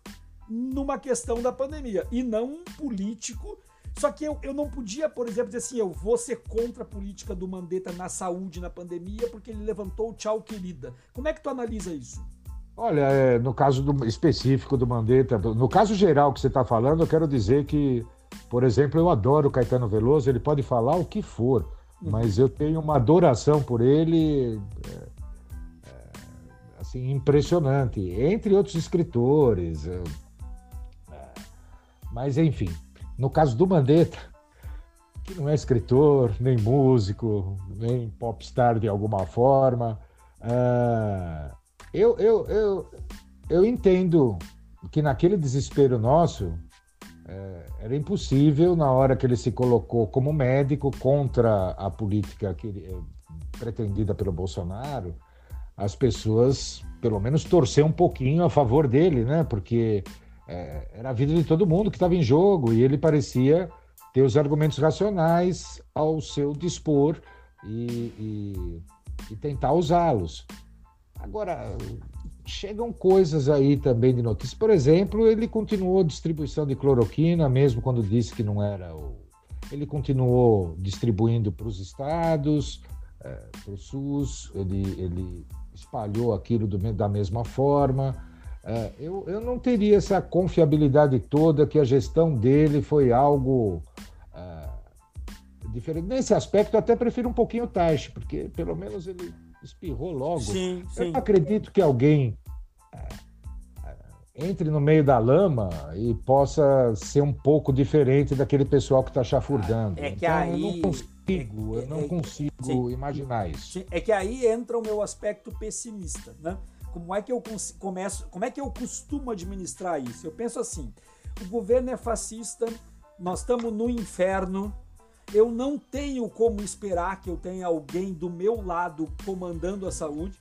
numa questão da pandemia e não um político só que eu, eu não podia, por exemplo, dizer assim, eu vou ser contra a política do Mandetta na saúde, na pandemia, porque ele levantou o tchau, querida. Como é que tu analisa isso? Olha, é, no caso do, específico do Mandetta, no caso geral que você está falando, eu quero dizer que, por exemplo, eu adoro o Caetano Veloso, ele pode falar o que for, uhum. mas eu tenho uma adoração por ele é, é, assim, impressionante, entre outros escritores. É, mas, enfim, no caso do Mandetta, que não é escritor, nem músico, nem popstar de alguma forma, uh, eu, eu, eu, eu entendo que naquele desespero nosso uh, era impossível, na hora que ele se colocou como médico contra a política que, uh, pretendida pelo Bolsonaro, as pessoas, pelo menos, torcer um pouquinho a favor dele, né? Porque é, era a vida de todo mundo que estava em jogo e ele parecia ter os argumentos racionais ao seu dispor e, e, e tentar usá-los. Agora, chegam coisas aí também de notícias. Por exemplo, ele continuou a distribuição de cloroquina, mesmo quando disse que não era o. Ele continuou distribuindo para os estados, é, para o SUS, ele, ele espalhou aquilo do, da mesma forma. É, eu, eu não teria essa confiabilidade toda que a gestão dele foi algo é, diferente. Nesse aspecto, eu até prefiro um pouquinho o Taish, porque pelo menos ele espirrou logo. Sim, sim. Eu acredito que alguém é, entre no meio da lama e possa ser um pouco diferente daquele pessoal que está chafurdando. É que então, aí... Eu não consigo, eu não é, consigo sim, imaginar isso. É que aí entra o meu aspecto pessimista, né? Como é que eu começo, como é que eu costumo administrar isso? Eu penso assim, o governo é fascista, nós estamos no inferno, eu não tenho como esperar que eu tenha alguém do meu lado comandando a saúde.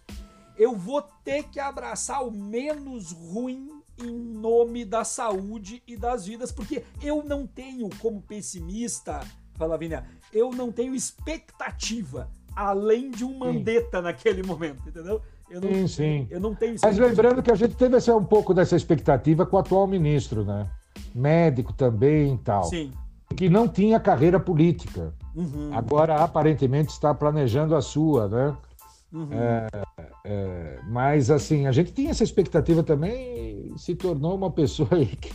Eu vou ter que abraçar o menos ruim em nome da saúde e das vidas, porque eu não tenho como pessimista, fala Vinha, eu não tenho expectativa além de um Mandetta sim. naquele momento, entendeu? Eu não, sim, sim. Eu não tenho Mas lembrando que a gente teve essa, um pouco dessa expectativa com o atual ministro, né? Médico também e tal. Sim que não tinha carreira política. Uhum. Agora, aparentemente, está planejando a sua, né? Uhum. É, é, mas, assim, a gente tinha essa expectativa também e se tornou uma pessoa aí que...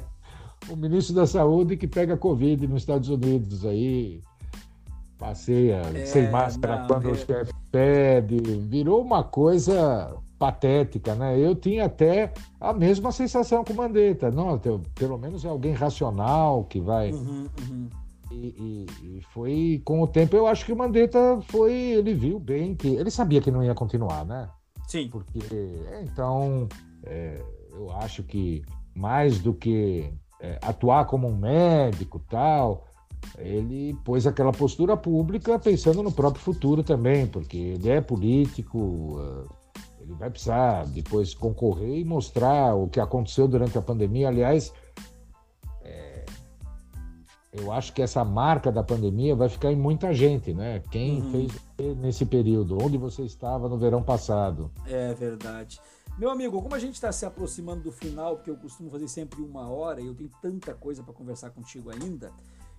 *laughs* o ministro da Saúde que pega Covid nos Estados Unidos aí, passeia é, sem máscara não, quando o chefe pede, virou uma coisa patética, né? Eu tinha até a mesma sensação com o Mandetta. Não, pelo menos é alguém racional que vai. Uhum, uhum. E, e, e, foi com o tempo. Eu acho que o Mandetta foi. Ele viu bem que. Ele sabia que não ia continuar, né? Sim. Porque. Então, é, eu acho que mais do que é, atuar como um médico tal. Ele pôs aquela postura pública pensando no próprio futuro também, porque ele é político, uh, ele vai precisar depois concorrer e mostrar o que aconteceu durante a pandemia. Aliás, é, eu acho que essa marca da pandemia vai ficar em muita gente, né? Quem uhum. fez nesse período? Onde você estava no verão passado? É verdade. Meu amigo, como a gente está se aproximando do final, porque eu costumo fazer sempre uma hora e eu tenho tanta coisa para conversar contigo ainda,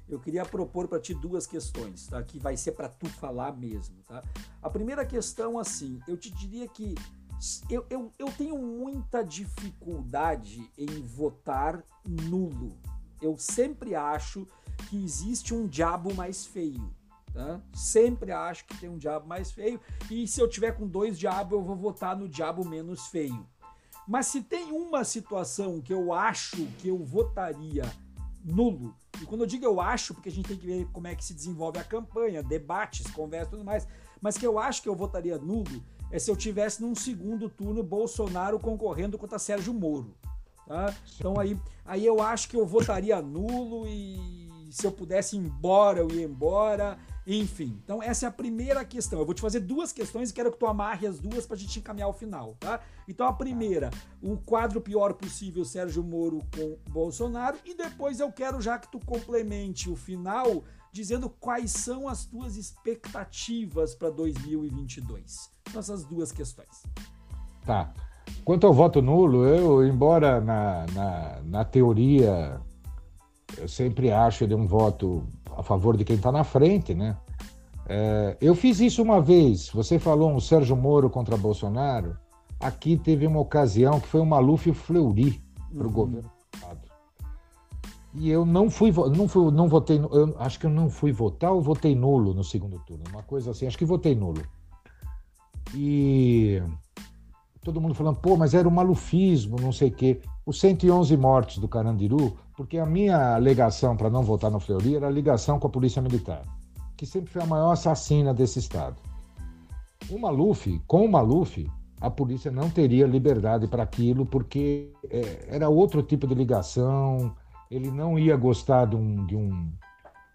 eu queria propor para ti duas questões, tá? Que vai ser para tu falar mesmo, tá? A primeira questão, assim, eu te diria que eu, eu, eu tenho muita dificuldade em votar nulo. Eu sempre acho que existe um diabo mais feio. Tá? Sempre acho que tem um diabo mais feio. E se eu tiver com dois diabos, eu vou votar no diabo menos feio. Mas se tem uma situação que eu acho que eu votaria nulo, e quando eu digo eu acho, porque a gente tem que ver como é que se desenvolve a campanha, debates, conversas e tudo mais, mas que eu acho que eu votaria nulo é se eu tivesse num segundo turno Bolsonaro concorrendo contra Sérgio Moro. Tá? Então aí, aí eu acho que eu votaria nulo e se eu pudesse ir embora, eu ia embora. Enfim, então essa é a primeira questão. Eu vou te fazer duas questões e quero que tu amarre as duas para a gente encaminhar ao final, tá? Então a primeira, o quadro pior possível Sérgio Moro com Bolsonaro e depois eu quero já que tu complemente o final dizendo quais são as tuas expectativas para 2022. São essas duas questões. Tá. Quanto ao voto nulo, eu, embora na, na, na teoria eu sempre acho ele um voto a favor de quem está na frente, né? É, eu fiz isso uma vez. Você falou um Sérgio Moro contra Bolsonaro. Aqui teve uma ocasião que foi um Maluf e o Fleury para o uhum. governo do Estado. E eu não fui, não fui, não votei, eu acho que eu não fui votar ou votei nulo no segundo turno, uma coisa assim. Acho que votei nulo. E todo mundo falando, pô, mas era o malufismo, não sei o quê. Os 111 mortes do Carandiru, porque a minha alegação para não votar no Fleury era a ligação com a Polícia Militar, que sempre foi a maior assassina desse Estado. O Maluf, com o Maluf, a polícia não teria liberdade para aquilo, porque é, era outro tipo de ligação, ele não ia gostar de um, de um,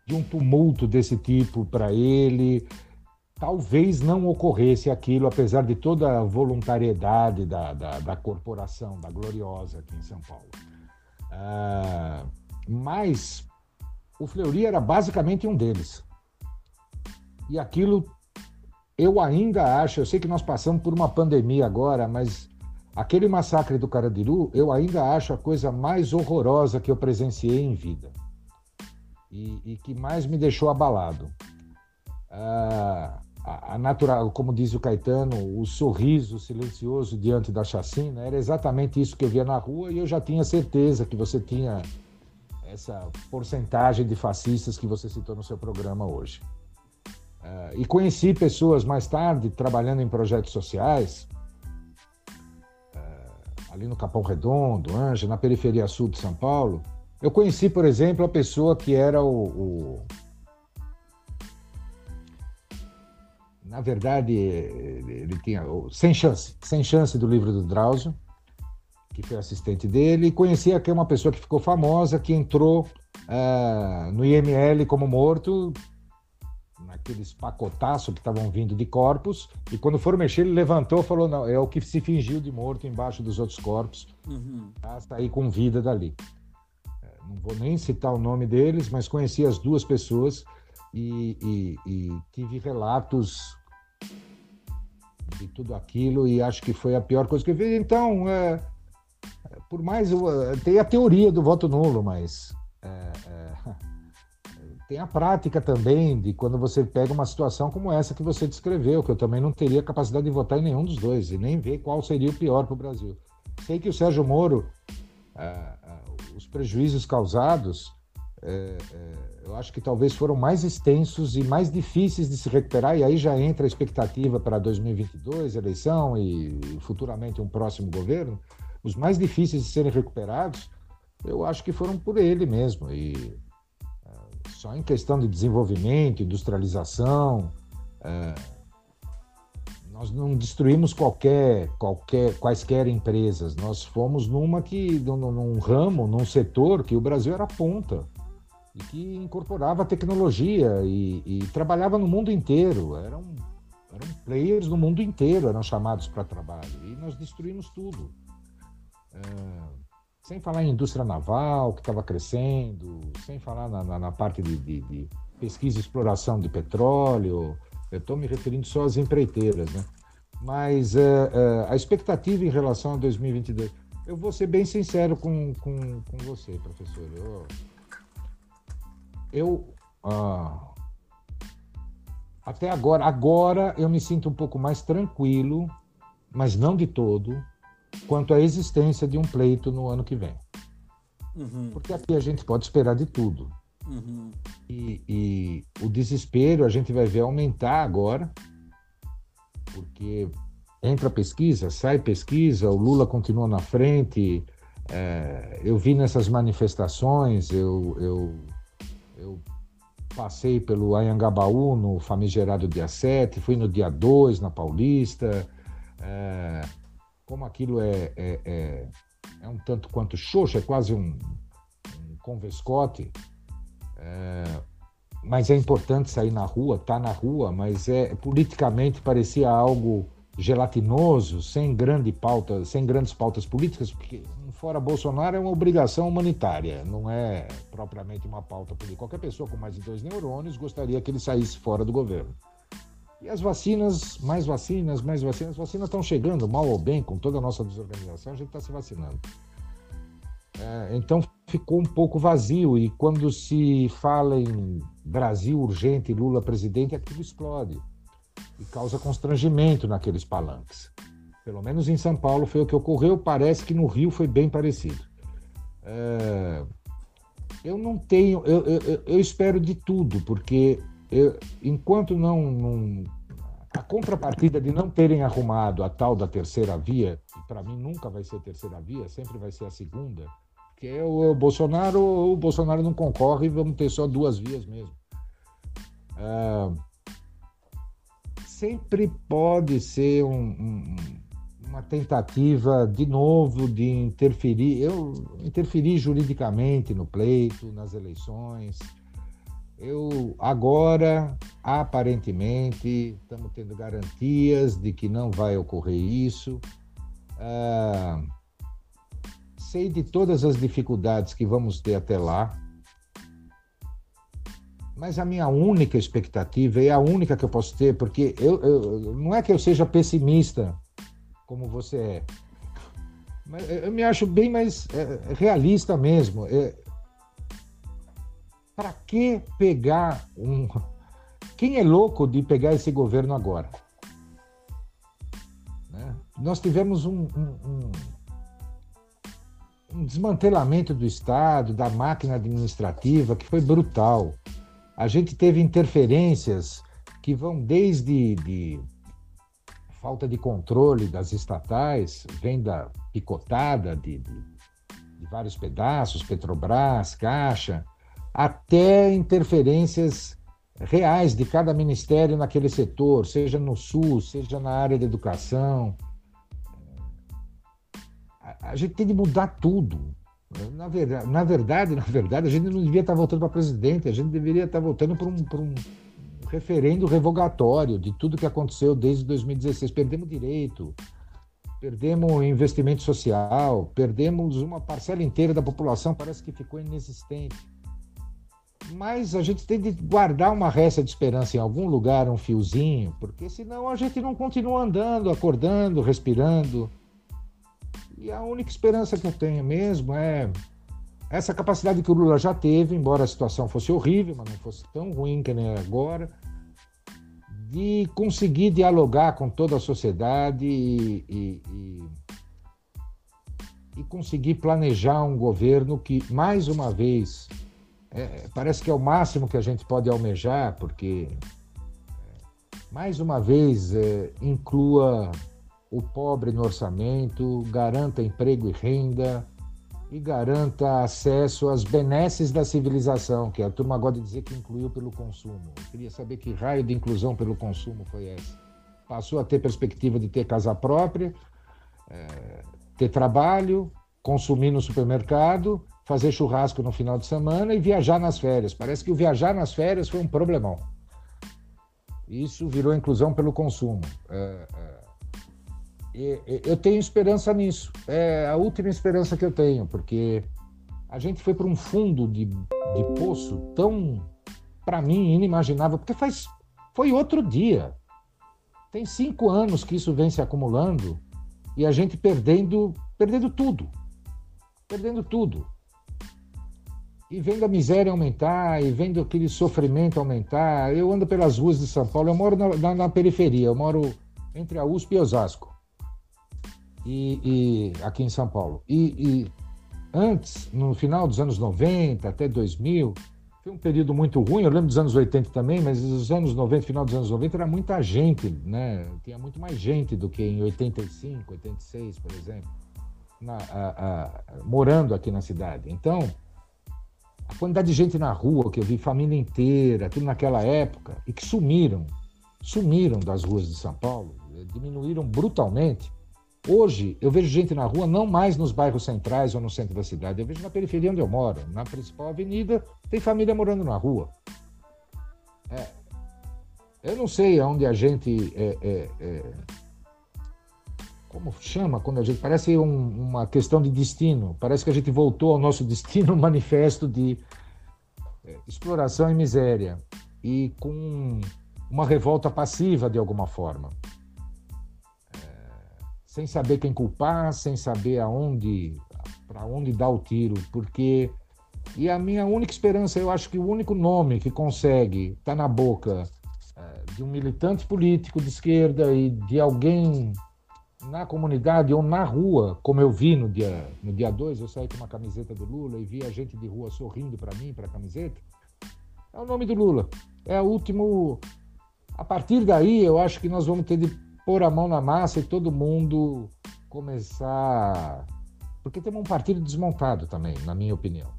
de um tumulto desse tipo para ele talvez não ocorresse aquilo, apesar de toda a voluntariedade da, da, da corporação, da Gloriosa aqui em São Paulo. Ah, mas o Fleury era basicamente um deles. E aquilo eu ainda acho, eu sei que nós passamos por uma pandemia agora, mas aquele massacre do Carandiru, eu ainda acho a coisa mais horrorosa que eu presenciei em vida. E, e que mais me deixou abalado. Ah, a, natural, como diz o Caetano, o sorriso silencioso diante da chacina, era exatamente isso que eu via na rua e eu já tinha certeza que você tinha essa porcentagem de fascistas que você citou no seu programa hoje. Uh, e conheci pessoas mais tarde trabalhando em projetos sociais, uh, ali no Capão Redondo, Anja, na periferia sul de São Paulo. Eu conheci, por exemplo, a pessoa que era o, o na verdade, ele tinha Sem Chance, Sem Chance do livro do Drauzio, que foi assistente dele, e conhecia aqui uma pessoa que ficou famosa, que entrou uh, no IML como morto, naqueles pacotaços que estavam vindo de corpos, e quando foram mexer, ele levantou e falou: não, é o que se fingiu de morto embaixo dos outros corpos, uhum. sair com vida dali. É, não vou nem citar o nome deles, mas conheci as duas pessoas e, e, e tive relatos de tudo aquilo e acho que foi a pior coisa que eu vi. Então, é, por mais. Tem a teoria do voto nulo, mas. É, é, *laughs* tem a prática também de quando você pega uma situação como essa que você descreveu, que eu também não teria capacidade de votar em nenhum dos dois e nem ver qual seria o pior para o Brasil. Sei que o Sérgio Moro, é, é, os prejuízos causados é, é, eu acho que talvez foram mais extensos e mais difíceis de se recuperar, e aí já entra a expectativa para 2022, eleição e futuramente um próximo governo. Os mais difíceis de serem recuperados, eu acho que foram por ele mesmo. E é, só em questão de desenvolvimento, industrialização, é, nós não destruímos qualquer, qualquer, quaisquer empresas. Nós fomos numa que, num, num ramo, num setor que o Brasil era ponta e que incorporava tecnologia e, e trabalhava no mundo inteiro. Eram, eram players no mundo inteiro, eram chamados para trabalho. E nós destruímos tudo. É, sem falar em indústria naval, que estava crescendo, sem falar na, na, na parte de, de, de, pesquisa e exploração de petróleo. Eu estou me referindo só às empreiteiras, né? Mas é, é, a expectativa em relação a 2022. Eu vou ser bem sincero com, com, com você, professor. Eu, eu ah, até agora, agora eu me sinto um pouco mais tranquilo, mas não de todo, quanto à existência de um pleito no ano que vem. Uhum. Porque aqui a gente pode esperar de tudo. Uhum. E, e, o desespero a gente vai ver aumentar agora, porque entra pesquisa, sai pesquisa, o Lula continua na frente. É, eu vi nessas manifestações, eu, eu eu passei pelo Anhangabaú no famigerado dia 7, fui no dia 2 na Paulista. É, como aquilo é, é, é, é, um tanto quanto xoxo, é quase um, um convescote. É, mas é importante sair na rua, tá na rua, mas é politicamente parecia algo gelatinoso, sem grande pauta, sem grandes pautas políticas, porque fora Bolsonaro é uma obrigação humanitária, não é propriamente uma pauta política. Qualquer pessoa com mais de dois neurônios gostaria que ele saísse fora do governo. E as vacinas, mais vacinas, mais vacinas, as vacinas estão chegando, mal ou bem, com toda a nossa desorganização, a gente está se vacinando. É, então ficou um pouco vazio, e quando se fala em Brasil urgente, Lula presidente, aquilo explode e causa constrangimento naqueles palanques. Pelo menos em São Paulo foi o que ocorreu. Parece que no Rio foi bem parecido. É... Eu não tenho. Eu, eu, eu, espero de tudo, porque eu, enquanto não, não. A contrapartida de não terem arrumado a tal da terceira via, que para mim nunca vai ser terceira via, sempre vai ser a segunda, que é o, Bolsonaro, o Bolsonaro não concorre e vamos ter só duas vias mesmo. É, sempre pode ser um, uma tentativa de novo de interferir, eu interferir juridicamente no pleito, nas eleições. Eu agora, aparentemente, estamos tendo garantias de que não vai ocorrer isso. Ah, sei de todas as dificuldades que vamos ter até lá, mas a minha única expectativa, e a única que eu posso ter, porque eu, eu não é que eu seja pessimista como você é. Mas eu me acho bem mais é, realista mesmo. É, Para que pegar um. Quem é louco de pegar esse governo agora? Né? Nós tivemos um, um, um, um desmantelamento do Estado, da máquina administrativa, que foi brutal. A gente teve interferências que vão desde de falta de controle das estatais, venda picotada de, de, de vários pedaços, Petrobras, Caixa, até interferências reais de cada ministério naquele setor, seja no Sul, seja na área da educação. A, a gente tem de mudar tudo. Na verdade, na verdade, na verdade, a gente não devia estar voltando para presidente, a gente deveria estar voltando para um, para um referendo revogatório de tudo que aconteceu desde 2016. Perdemos direito, perdemos investimento social, perdemos uma parcela inteira da população, parece que ficou inexistente. Mas a gente tem de guardar uma resta de esperança em algum lugar, um fiozinho, porque senão a gente não continua andando, acordando, respirando. E a única esperança que eu tenho mesmo é essa capacidade que o Lula já teve, embora a situação fosse horrível, mas não fosse tão ruim que nem é agora, de conseguir dialogar com toda a sociedade e, e, e, e conseguir planejar um governo que, mais uma vez, é, parece que é o máximo que a gente pode almejar, porque, é, mais uma vez, é, inclua o pobre no orçamento, garanta emprego e renda e garanta acesso às benesses da civilização, que a turma gosta de dizer que incluiu pelo consumo. Eu queria saber que raio de inclusão pelo consumo foi essa. Passou a ter perspectiva de ter casa própria, é, ter trabalho, consumir no supermercado fazer churrasco no final de semana e viajar nas férias. Parece que o viajar nas férias foi um problemão. Isso virou inclusão pelo consumo. É, é, eu tenho esperança nisso. É a última esperança que eu tenho, porque a gente foi para um fundo de, de poço tão, para mim, inimaginável, porque faz, foi outro dia. Tem cinco anos que isso vem se acumulando e a gente perdendo, perdendo tudo. Perdendo tudo e vendo a miséria aumentar, e vendo aquele sofrimento aumentar. Eu ando pelas ruas de São Paulo, eu moro na, na, na periferia, eu moro entre a USP e Osasco, e, e aqui em São Paulo. E, e, antes, no final dos anos 90 até 2000, foi um período muito ruim, eu lembro dos anos 80 também, mas os anos 90, final dos anos 90, era muita gente, né? Tinha muito mais gente do que em 85, 86, por exemplo, na, a, a, morando aqui na cidade. Então, a quantidade de gente na rua que eu vi, família inteira, tudo naquela época, e que sumiram, sumiram das ruas de São Paulo, eh, diminuíram brutalmente. Hoje, eu vejo gente na rua, não mais nos bairros centrais ou no centro da cidade, eu vejo na periferia onde eu moro, na principal avenida, tem família morando na rua. É, eu não sei aonde a gente é, é, é como chama quando a gente parece um, uma questão de destino. Parece que a gente voltou ao nosso *laughs* destino manifesto de é, exploração e miséria. E com uma revolta passiva de alguma forma sem saber quem culpar sem saber aonde para onde dar o tiro porque e a minha única esperança eu acho que o único nome que consegue estar tá na boca é, de um militante político de esquerda e de alguém na comunidade ou na rua, como eu vi no dia no dia 2, eu saí com uma camiseta do Lula e vi a gente de rua sorrindo para mim, para a camiseta. É o nome do Lula. É o último. A partir daí, eu acho que nós vamos ter de pôr a mão na massa e todo mundo começar. Porque temos um partido desmontado também, na minha opinião,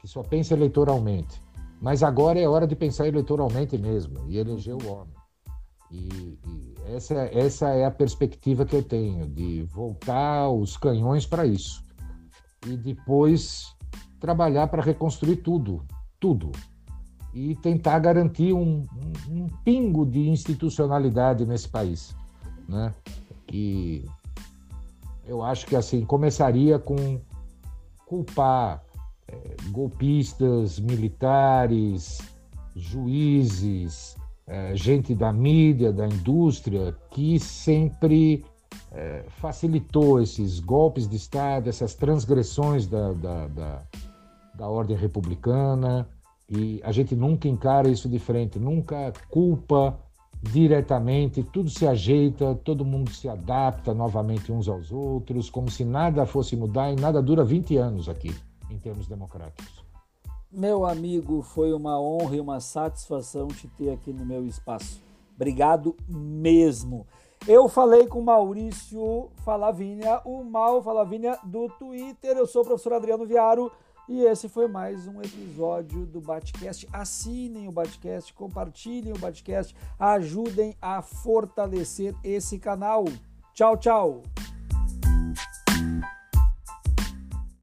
que só pensa eleitoralmente. Mas agora é hora de pensar eleitoralmente mesmo e eleger o homem. E, e essa, essa é a perspectiva que eu tenho, de voltar os canhões para isso. E depois trabalhar para reconstruir tudo, tudo. E tentar garantir um, um, um pingo de institucionalidade nesse país. Né? Que eu acho que assim começaria com culpar é, golpistas, militares, juízes, é, gente da mídia, da indústria, que sempre é, facilitou esses golpes de Estado, essas transgressões da, da, da, da ordem republicana, e a gente nunca encara isso de frente, nunca culpa diretamente, tudo se ajeita, todo mundo se adapta novamente uns aos outros, como se nada fosse mudar e nada dura 20 anos aqui, em termos democráticos. Meu amigo, foi uma honra e uma satisfação te ter aqui no meu espaço. Obrigado mesmo. Eu falei com Maurício Falavinha, o Mal Falavinha do Twitter. Eu sou o professor Adriano Viaro e esse foi mais um episódio do Batcast. Assinem o Batcast, compartilhem o Batcast, ajudem a fortalecer esse canal. Tchau, tchau.